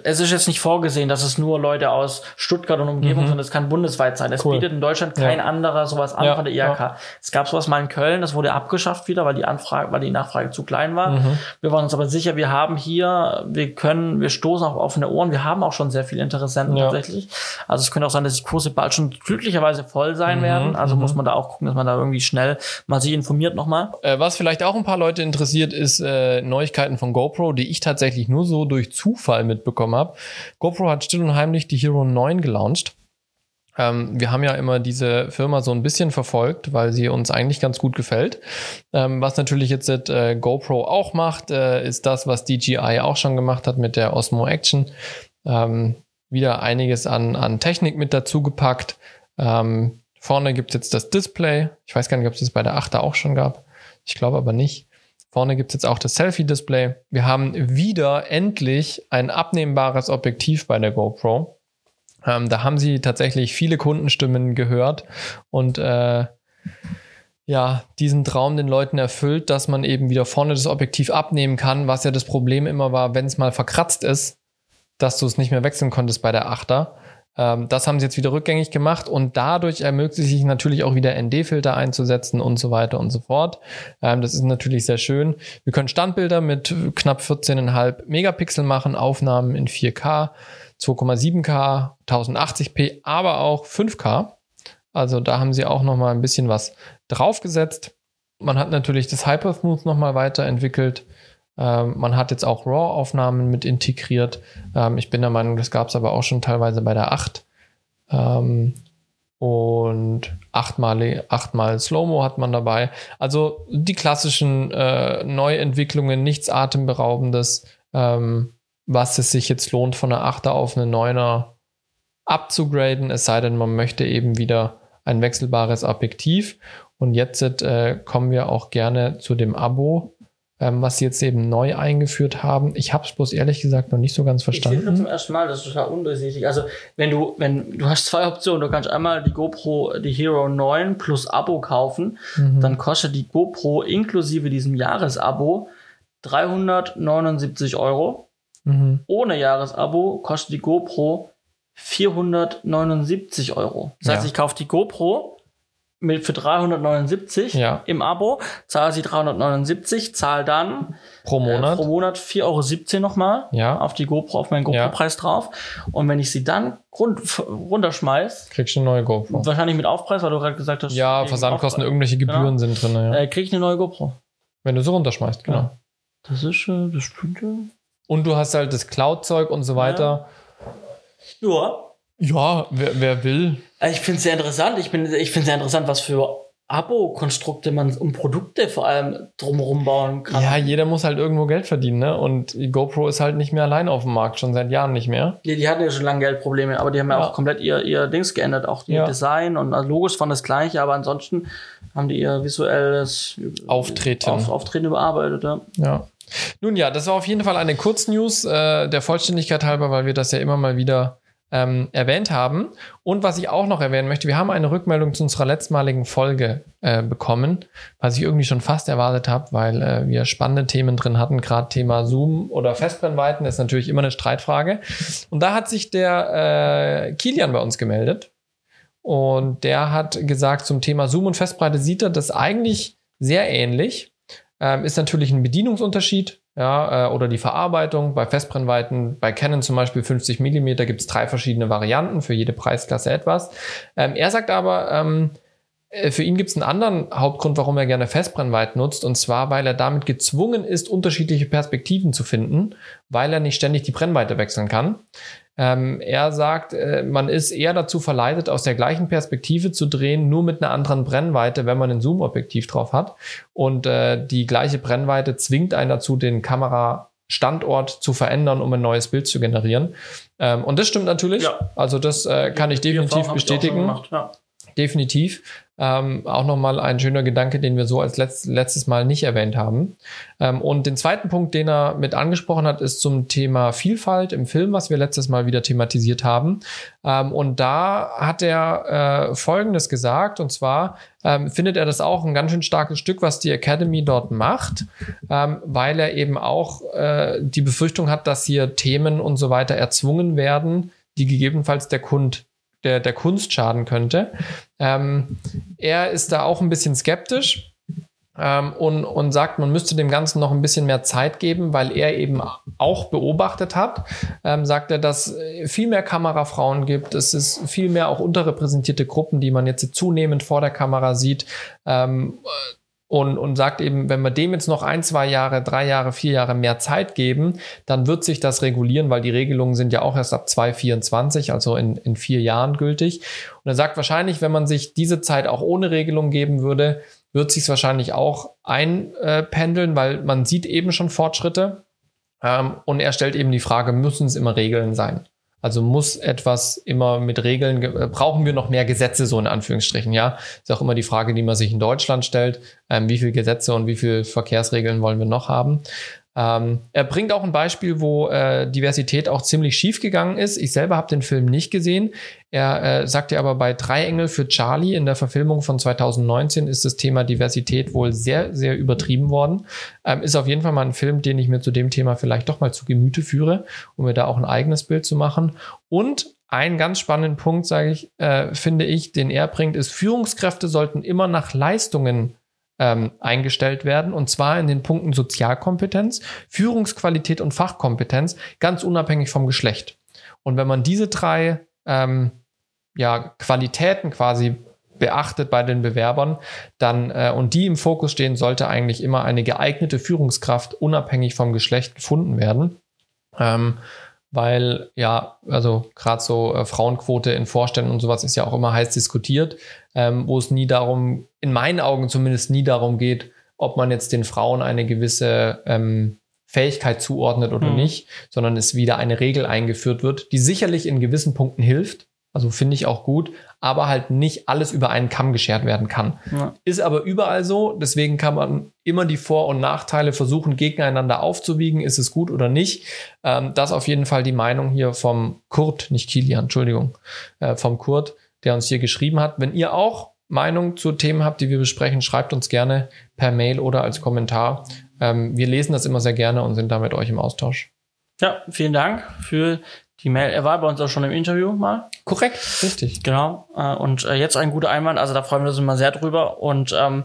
es ist jetzt nicht vorgesehen, dass es nur Leute aus Stuttgart und Umgebung Mhm. sind. Es kann bundesweit sein. Es Cool. bietet in Deutschland kein Ja. anderer sowas an Ja, von der IHK. Es gab sowas mal in Köln, das wurde abgeschafft wieder, weil die Anfrage, weil die Nachfrage zu klein war. Mhm. Wir waren uns aber sicher, wir haben hier, wir können, wir stoßen auf offene Ohren. Wir haben auch schon sehr viele Interessenten Ja. tatsächlich. Also es könnte auch sein, dass die Kurse bald schon glücklicherweise voll sein Mhm, werden. Also mhm. muss man da auch gucken, dass man da irgendwie schnell mal sich informiert nochmal. Äh, was vielleicht auch ein paar Leute interessiert, ist äh, Neuigkeiten von GoPro, die ich tatsächlich nur so durch Zufall mitbekommen habe. GoPro hat still und heimlich die Hero 9 gelauncht. Ähm, wir haben ja immer diese Firma so ein bisschen verfolgt, weil sie uns eigentlich ganz gut gefällt. Ähm, was natürlich jetzt äh, GoPro auch macht, äh, ist das, was DJI auch schon gemacht hat mit der Osmo Action. Ähm, wieder einiges an, an Technik mit dazu gepackt. Ähm, vorne gibt es jetzt das Display. Ich weiß gar nicht, ob es das bei der 8er auch schon gab. Ich glaube aber nicht. Vorne gibt es jetzt auch das Selfie-Display. Wir haben wieder endlich ein abnehmbares Objektiv bei der GoPro. Ähm, da haben sie tatsächlich viele Kundenstimmen gehört und äh, ja, diesen Traum den Leuten erfüllt, dass man eben wieder vorne das Objektiv abnehmen kann, was ja das Problem immer war, wenn es mal verkratzt ist, dass du es nicht mehr wechseln konntest bei der Achter. Ähm, das haben sie jetzt wieder rückgängig gemacht und dadurch ermöglicht sich natürlich auch wieder ND-Filter einzusetzen und so weiter und so fort. Ähm, das ist natürlich sehr schön. Wir können Standbilder mit knapp 14,5 Megapixel machen, Aufnahmen in 4K, 2,7K, 1080p, aber auch 5K. Also da haben sie auch noch mal ein bisschen was draufgesetzt. Man hat natürlich das Hypersmooth noch mal weiterentwickelt. Ähm, man hat jetzt auch RAW-Aufnahmen mit integriert. Ähm, ich bin der Meinung, das gab es aber auch schon teilweise bei der 8. Ähm, und achtmal, achtmal Slow-Mo hat man dabei. Also die klassischen äh, Neuentwicklungen, nichts Atemberaubendes, ähm, was es sich jetzt lohnt, von einer 8er auf eine 9er abzugraden, es sei denn, man möchte eben wieder ein wechselbares Objektiv. Und jetzt äh, kommen wir auch gerne zu dem Abo ähm, was sie jetzt eben neu eingeführt haben. Ich habe es bloß ehrlich gesagt noch nicht so ganz verstanden. Ich sehe zum ersten Mal, das ist total undurchsichtig. Also wenn du, wenn du hast zwei Optionen, du kannst einmal die GoPro, die Hero 9 plus Abo kaufen, mhm. dann kostet die GoPro inklusive diesem Jahresabo 379 Euro. Mhm. Ohne Jahresabo kostet die GoPro 479 Euro. Das heißt, ja. ich kaufe die GoPro mit für 379 ja. im Abo, zahle sie 379, zahle dann pro Monat, äh, pro Monat 4,17 Euro nochmal ja. auf die GoPro, auf meinen GoPro-Preis ja. drauf. Und wenn ich sie dann rund, runterschmeiß, kriegst du eine neue GoPro. Wahrscheinlich mit Aufpreis, weil du gerade gesagt hast, ja, Versandkosten, irgendwelche Gebühren genau. sind drin. Ja. Äh, krieg ich eine neue GoPro. Wenn du sie runterschmeißt, genau. Ja. Das ist, äh, das stimmt ja. Und du hast halt das Cloud-Zeug und so weiter. Ja. Ja, wer, wer will. Also ich finde es sehr interessant. Ich, ich finde sehr interessant, was für Abo-Konstrukte man um Produkte vor allem drumherum bauen kann. Ja, jeder muss halt irgendwo Geld verdienen, ne? Und die GoPro ist halt nicht mehr allein auf dem Markt, schon seit Jahren nicht mehr. Die, die hatten ja schon lange Geldprobleme, aber die haben ja, ja auch komplett ihr, ihr Dings geändert, auch ihr ja. Design und also Logos waren das gleiche, aber ansonsten haben die ihr visuelles Auftreten, auf, Auftreten überarbeitet, ja. ja. Nun ja, das war auf jeden Fall eine Kurznews, äh, der Vollständigkeit halber, weil wir das ja immer mal wieder ähm, erwähnt haben. Und was ich auch noch erwähnen möchte, wir haben eine Rückmeldung zu unserer letztmaligen Folge äh, bekommen, was ich irgendwie schon fast erwartet habe, weil äh, wir spannende Themen drin hatten. Gerade Thema Zoom oder Festbrennweiten ist natürlich immer eine Streitfrage. Und da hat sich der äh, Kilian bei uns gemeldet. Und der hat gesagt, zum Thema Zoom und Festbreite sieht er das eigentlich sehr ähnlich. Ähm, ist natürlich ein Bedienungsunterschied ja, äh, oder die Verarbeitung bei Festbrennweiten. Bei Canon zum Beispiel 50 Millimeter gibt es drei verschiedene Varianten, für jede Preisklasse etwas. Ähm, er sagt aber, ähm, äh, für ihn gibt es einen anderen Hauptgrund, warum er gerne Festbrennweiten nutzt, und zwar, weil er damit gezwungen ist, unterschiedliche Perspektiven zu finden, weil er nicht ständig die Brennweite wechseln kann. Ähm, er sagt, äh, man ist eher dazu verleitet, aus der gleichen Perspektive zu drehen, nur mit einer anderen Brennweite, wenn man ein Zoom-Objektiv drauf hat. Und äh, die gleiche Brennweite zwingt einen dazu, den Kamerastandort zu verändern, um ein neues Bild zu generieren. Ähm, und das stimmt natürlich. Ja. Also das äh, kann ich definitiv bestätigen. Ich ja. Definitiv. Ähm, auch nochmal ein schöner Gedanke, den wir so als letzt, letztes Mal nicht erwähnt haben. Ähm, und den zweiten Punkt, den er mit angesprochen hat, ist zum Thema Vielfalt im Film, was wir letztes Mal wieder thematisiert haben. Ähm, und da hat er äh, Folgendes gesagt, und zwar ähm, findet er das auch ein ganz schön starkes Stück, was die Academy dort macht, ähm, weil er eben auch äh, die Befürchtung hat, dass hier Themen und so weiter erzwungen werden, die gegebenenfalls der Kund der, der Kunst schaden könnte. Ähm, er ist da auch ein bisschen skeptisch ähm, und, und sagt, man müsste dem Ganzen noch ein bisschen mehr Zeit geben, weil er eben auch beobachtet hat, ähm, sagt er, dass viel mehr Kamerafrauen gibt, es ist viel mehr auch unterrepräsentierte Gruppen, die man jetzt zunehmend vor der Kamera sieht. Ähm, und, und sagt eben, wenn wir dem jetzt noch ein, zwei Jahre, drei Jahre, vier Jahre mehr Zeit geben, dann wird sich das regulieren, weil die Regelungen sind ja auch erst ab 2024, also in, in vier Jahren gültig. Und er sagt wahrscheinlich, wenn man sich diese Zeit auch ohne Regelung geben würde, wird sich es wahrscheinlich auch einpendeln, weil man sieht eben schon Fortschritte. Ähm, und er stellt eben die Frage, müssen es immer Regeln sein? Also muss etwas immer mit Regeln, äh, brauchen wir noch mehr Gesetze, so in Anführungsstrichen, ja? Ist auch immer die Frage, die man sich in Deutschland stellt, ähm, wie viele Gesetze und wie viele Verkehrsregeln wollen wir noch haben? Ähm, er bringt auch ein Beispiel, wo äh, Diversität auch ziemlich schief gegangen ist. Ich selber habe den Film nicht gesehen. Er äh, sagt ja aber bei Drei Engel für Charlie in der Verfilmung von 2019 ist das Thema Diversität wohl sehr, sehr übertrieben worden. Ähm, ist auf jeden Fall mal ein Film, den ich mir zu dem Thema vielleicht doch mal zu Gemüte führe, um mir da auch ein eigenes Bild zu machen. Und ein ganz spannenden Punkt, sage ich, äh, finde ich, den er bringt, ist, Führungskräfte sollten immer nach Leistungen ähm, eingestellt werden, und zwar in den Punkten Sozialkompetenz, Führungsqualität und Fachkompetenz, ganz unabhängig vom Geschlecht. Und wenn man diese drei ähm, ja, Qualitäten quasi beachtet bei den Bewerbern, dann äh, und die im Fokus stehen, sollte eigentlich immer eine geeignete Führungskraft unabhängig vom Geschlecht gefunden werden. Ähm, weil ja, also gerade so äh, Frauenquote in Vorständen und sowas ist ja auch immer heiß diskutiert, ähm, wo es nie darum, in meinen Augen zumindest nie darum geht, ob man jetzt den Frauen eine gewisse ähm, Fähigkeit zuordnet oder mhm. nicht, sondern es wieder eine Regel eingeführt wird, die sicherlich in gewissen Punkten hilft, also finde ich auch gut, aber halt nicht alles über einen Kamm geschert werden kann. Ja. Ist aber überall so. Deswegen kann man immer die Vor- und Nachteile versuchen, gegeneinander aufzuwiegen. Ist es gut oder nicht? Ähm, das auf jeden Fall die Meinung hier vom Kurt, nicht Kilian, Entschuldigung, äh, vom Kurt, der uns hier geschrieben hat. Wenn ihr auch Meinung zu Themen habt, die wir besprechen, schreibt uns gerne per Mail oder als Kommentar. Ähm, wir lesen das immer sehr gerne und sind da mit euch im Austausch. Ja, vielen Dank für die Mail. Er war bei uns auch schon im Interview mal. Korrekt, richtig. Genau. Äh, und äh, jetzt ein guter Einwand, also da freuen wir uns immer sehr drüber. Und ähm,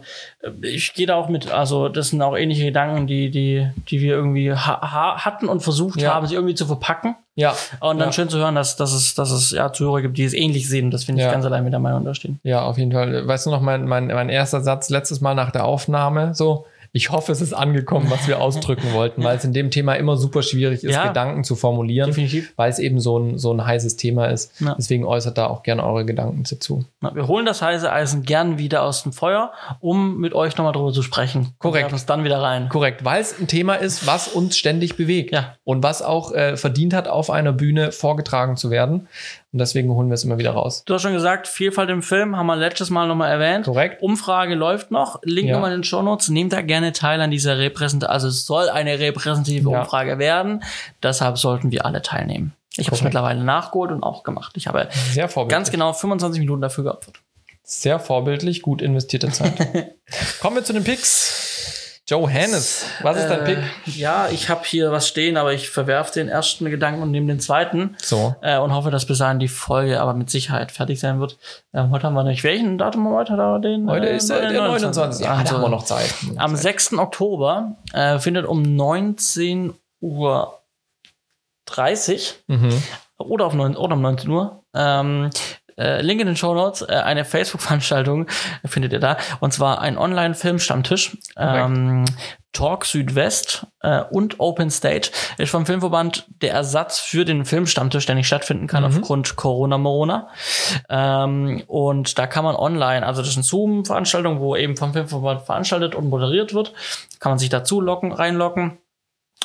ich gehe da auch mit, also das sind auch ähnliche Gedanken, die, die, die wir irgendwie ha hatten und versucht ja. haben, sie irgendwie zu verpacken. Ja. Und dann ja. schön zu hören, dass, dass, es, dass es ja Zuhörer gibt, die es ähnlich sehen. Das finde ich ja. ganz allein mit der Meinung da stehen. Ja, auf jeden Fall. Weißt du noch, mein, mein, mein erster Satz letztes Mal nach der Aufnahme, so, ich hoffe, es ist angekommen, was wir ausdrücken wollten, weil es in dem Thema immer super schwierig ist, ja, Gedanken zu formulieren, definitiv. weil es eben so ein, so ein heißes Thema ist. Ja. Deswegen äußert da auch gerne eure Gedanken dazu. Ja, wir holen das heiße Eisen gern wieder aus dem Feuer, um mit euch nochmal drüber zu sprechen. Korrekt. Und uns dann wieder rein. Korrekt, weil es ein Thema ist, was uns ständig bewegt und was auch äh, verdient hat, auf einer Bühne vorgetragen zu werden. Und deswegen holen wir es immer wieder raus. Du hast schon gesagt, Vielfalt im Film haben wir letztes Mal nochmal erwähnt. Korrekt. Umfrage läuft noch. Link ja. nochmal in den Show Notes. Nehmt da gerne teil an dieser Repräsentation. Also es soll eine repräsentative ja. Umfrage werden. Deshalb sollten wir alle teilnehmen. Ich habe es mittlerweile nachgeholt und auch gemacht. Ich habe ganz genau 25 Minuten dafür geopfert. Sehr vorbildlich, gut investierte Zeit. Kommen wir zu den Picks. Joe Hannes, was ist dein äh, Pick? Ja, ich habe hier was stehen, aber ich verwerfe den ersten Gedanken und nehme den zweiten. So. Äh, und hoffe, dass bis dahin die Folge aber mit Sicherheit fertig sein wird. Ähm, heute haben wir nicht. Welchen Datum haben wir heute? Da den, heute äh, ist der 29. 29. Ja, also, haben wir noch Zeit. Am 6. Oktober äh, findet um 19 Uhr 30 mhm. oder, auf 9, oder um 19 Uhr ähm, äh, Link in den Show Notes, äh, eine Facebook-Veranstaltung findet ihr da. Und zwar ein Online-Film-Stammtisch. Ähm, Talk Südwest äh, und Open Stage ist vom Filmverband der Ersatz für den Filmstammtisch, der nicht stattfinden kann mhm. aufgrund Corona-Morona. Ähm, und da kann man online, also das ist eine Zoom-Veranstaltung, wo eben vom Filmverband veranstaltet und moderiert wird, kann man sich dazu locken, reinlocken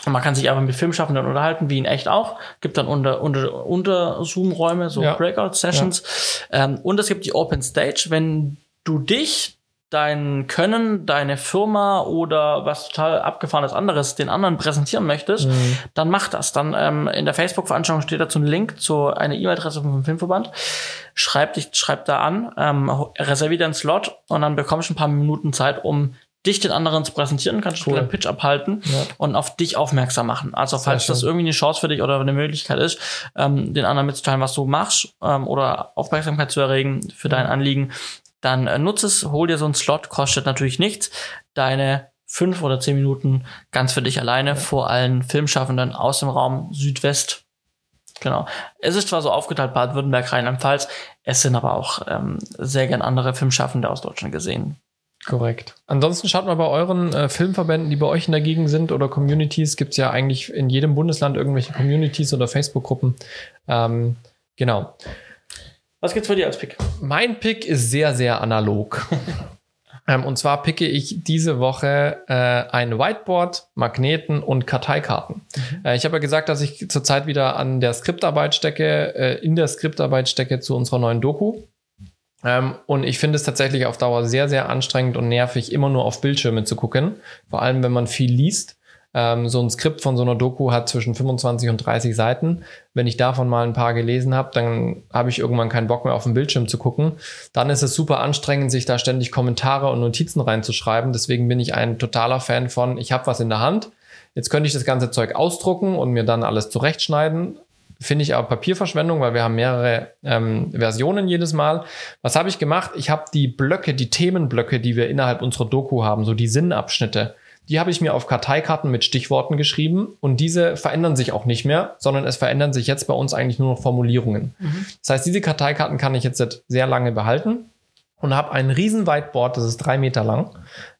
und man kann sich aber mit Filmschaffenden unterhalten, wie in echt auch. Gibt dann unter, unter, unter Zoom-Räume, so ja. Breakout-Sessions. Ja. Ähm, und es gibt die Open Stage. Wenn du dich, dein Können, deine Firma oder was total abgefahrenes anderes den anderen präsentieren möchtest, mhm. dann mach das. Dann ähm, in der Facebook-Veranstaltung steht dazu ein Link zu einer E-Mail-Adresse vom Filmverband. Schreib dich, schreib da an, ähm, reservier deinen Slot und dann bekommst du ein paar Minuten Zeit, um dich den anderen zu präsentieren, kannst du cool. deinen Pitch abhalten ja. und auf dich aufmerksam machen. Also falls das irgendwie eine Chance für dich oder eine Möglichkeit ist, ähm, den anderen mitzuteilen, was du machst ähm, oder Aufmerksamkeit zu erregen für dein Anliegen, dann äh, nutze es, hol dir so einen Slot, kostet natürlich nichts. Deine fünf oder zehn Minuten ganz für dich alleine ja. vor allen Filmschaffenden aus dem Raum Südwest. Genau. Es ist zwar so aufgeteilt Baden-Württemberg, Rheinland-Pfalz, es sind aber auch ähm, sehr gern andere Filmschaffende aus Deutschland gesehen. Korrekt. Ansonsten schaut mal bei euren äh, Filmverbänden, die bei euch in der Gegend sind oder Communities, gibt es ja eigentlich in jedem Bundesland irgendwelche Communities oder Facebook-Gruppen. Ähm, genau. Was gibt's für dir als Pick? Mein Pick ist sehr, sehr analog. ähm, und zwar picke ich diese Woche äh, ein Whiteboard, Magneten und Karteikarten. Mhm. Äh, ich habe ja gesagt, dass ich zurzeit wieder an der Skriptarbeit stecke, äh, in der Skriptarbeit stecke zu unserer neuen Doku. Ähm, und ich finde es tatsächlich auf Dauer sehr, sehr anstrengend und nervig, immer nur auf Bildschirme zu gucken. Vor allem, wenn man viel liest. Ähm, so ein Skript von so einer Doku hat zwischen 25 und 30 Seiten. Wenn ich davon mal ein paar gelesen habe, dann habe ich irgendwann keinen Bock mehr auf den Bildschirm zu gucken. Dann ist es super anstrengend, sich da ständig Kommentare und Notizen reinzuschreiben. Deswegen bin ich ein totaler Fan von, ich habe was in der Hand. Jetzt könnte ich das ganze Zeug ausdrucken und mir dann alles zurechtschneiden. Finde ich aber Papierverschwendung, weil wir haben mehrere ähm, Versionen jedes Mal. Was habe ich gemacht? Ich habe die Blöcke, die Themenblöcke, die wir innerhalb unserer Doku haben, so die Sinnabschnitte, die habe ich mir auf Karteikarten mit Stichworten geschrieben und diese verändern sich auch nicht mehr, sondern es verändern sich jetzt bei uns eigentlich nur noch Formulierungen. Mhm. Das heißt, diese Karteikarten kann ich jetzt sehr lange behalten und habe ein riesen Whiteboard, das ist drei Meter lang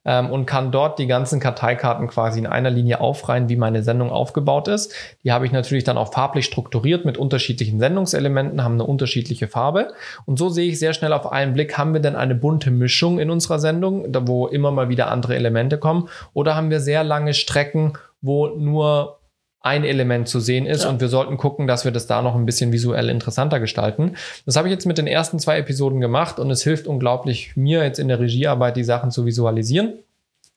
ähm, und kann dort die ganzen Karteikarten quasi in einer Linie aufreihen, wie meine Sendung aufgebaut ist. Die habe ich natürlich dann auch farblich strukturiert mit unterschiedlichen Sendungselementen, haben eine unterschiedliche Farbe und so sehe ich sehr schnell auf einen Blick, haben wir denn eine bunte Mischung in unserer Sendung, wo immer mal wieder andere Elemente kommen oder haben wir sehr lange Strecken, wo nur ein Element zu sehen ist ja. und wir sollten gucken, dass wir das da noch ein bisschen visuell interessanter gestalten. Das habe ich jetzt mit den ersten zwei Episoden gemacht und es hilft unglaublich mir jetzt in der Regiearbeit die Sachen zu visualisieren.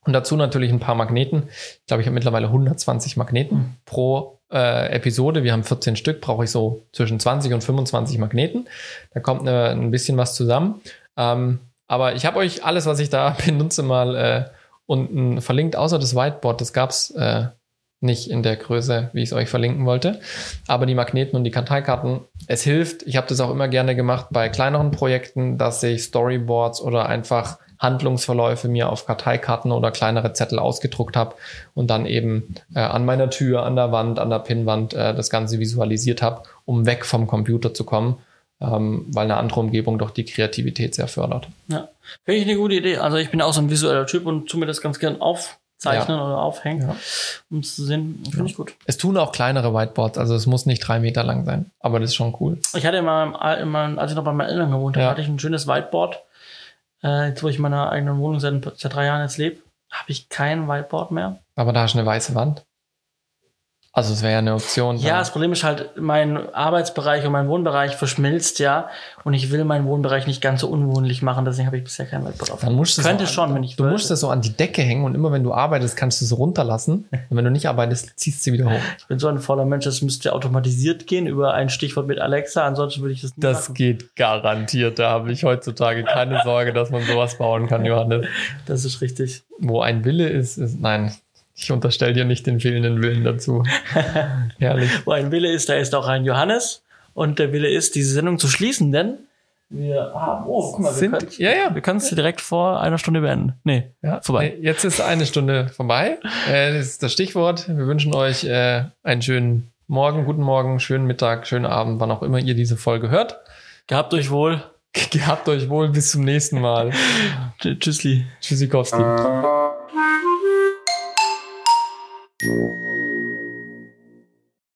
Und dazu natürlich ein paar Magneten. Ich glaube, ich habe mittlerweile 120 Magneten mhm. pro äh, Episode. Wir haben 14 Stück, brauche ich so zwischen 20 und 25 Magneten. Da kommt eine, ein bisschen was zusammen. Ähm, aber ich habe euch alles, was ich da benutze, mal äh, unten verlinkt, außer das Whiteboard. Das gab's äh, nicht in der Größe, wie ich es euch verlinken wollte. Aber die Magneten und die Karteikarten, es hilft. Ich habe das auch immer gerne gemacht bei kleineren Projekten, dass ich Storyboards oder einfach Handlungsverläufe mir auf Karteikarten oder kleinere Zettel ausgedruckt habe und dann eben äh, an meiner Tür, an der Wand, an der Pinnwand äh, das Ganze visualisiert habe, um weg vom Computer zu kommen, ähm, weil eine andere Umgebung doch die Kreativität sehr fördert. Ja, finde ich eine gute Idee. Also ich bin auch so ein visueller Typ und tu mir das ganz gern auf zeichnen ja. oder aufhängen, ja. um zu sehen. Finde ja. ich gut. Es tun auch kleinere Whiteboards, also es muss nicht drei Meter lang sein, aber das ist schon cool. Ich hatte immer, immer als ich noch bei meinen Eltern gewohnt habe, hatte ich ein schönes Whiteboard. Äh, jetzt, wo ich in meiner eigenen Wohnung seit, seit drei Jahren jetzt lebe, habe ich kein Whiteboard mehr. Aber da hast du eine weiße Wand. Also es wäre ja eine Option. Ja, das Problem ist halt, mein Arbeitsbereich und mein Wohnbereich verschmilzt ja und ich will meinen Wohnbereich nicht ganz so unwohnlich machen, deswegen habe ich bisher kein Whiteboard auf. Dann musst du Könnte so schon, an, wenn ich Du wollte. musst das so an die Decke hängen und immer wenn du arbeitest, kannst du es runterlassen und wenn du nicht arbeitest, ziehst du sie wieder hoch. Ich bin so ein voller Mensch, das müsste automatisiert gehen über ein Stichwort mit Alexa, ansonsten würde ich das nicht Das machen. geht garantiert, da habe ich heutzutage keine Sorge, dass man sowas bauen kann, Johannes. Das ist richtig. Wo ein Wille ist, ist nein, ich unterstelle dir nicht den fehlenden Willen dazu. Herrlich. Wo ein Wille ist, da ist auch ein Johannes. Und der Wille ist, diese Sendung zu schließen, denn wir haben, oh, guck mal, wir können, ja, ja. wir können es direkt vor einer Stunde beenden. Nee, ja, vorbei. Jetzt ist eine Stunde vorbei. Äh, das ist das Stichwort. Wir wünschen euch äh, einen schönen Morgen, guten Morgen, schönen Mittag, schönen Abend, wann auch immer ihr diese Folge hört. Gehabt euch wohl. Gehabt euch wohl. Bis zum nächsten Mal. Tschüssli. Tschüssikowski. Mm-hmm.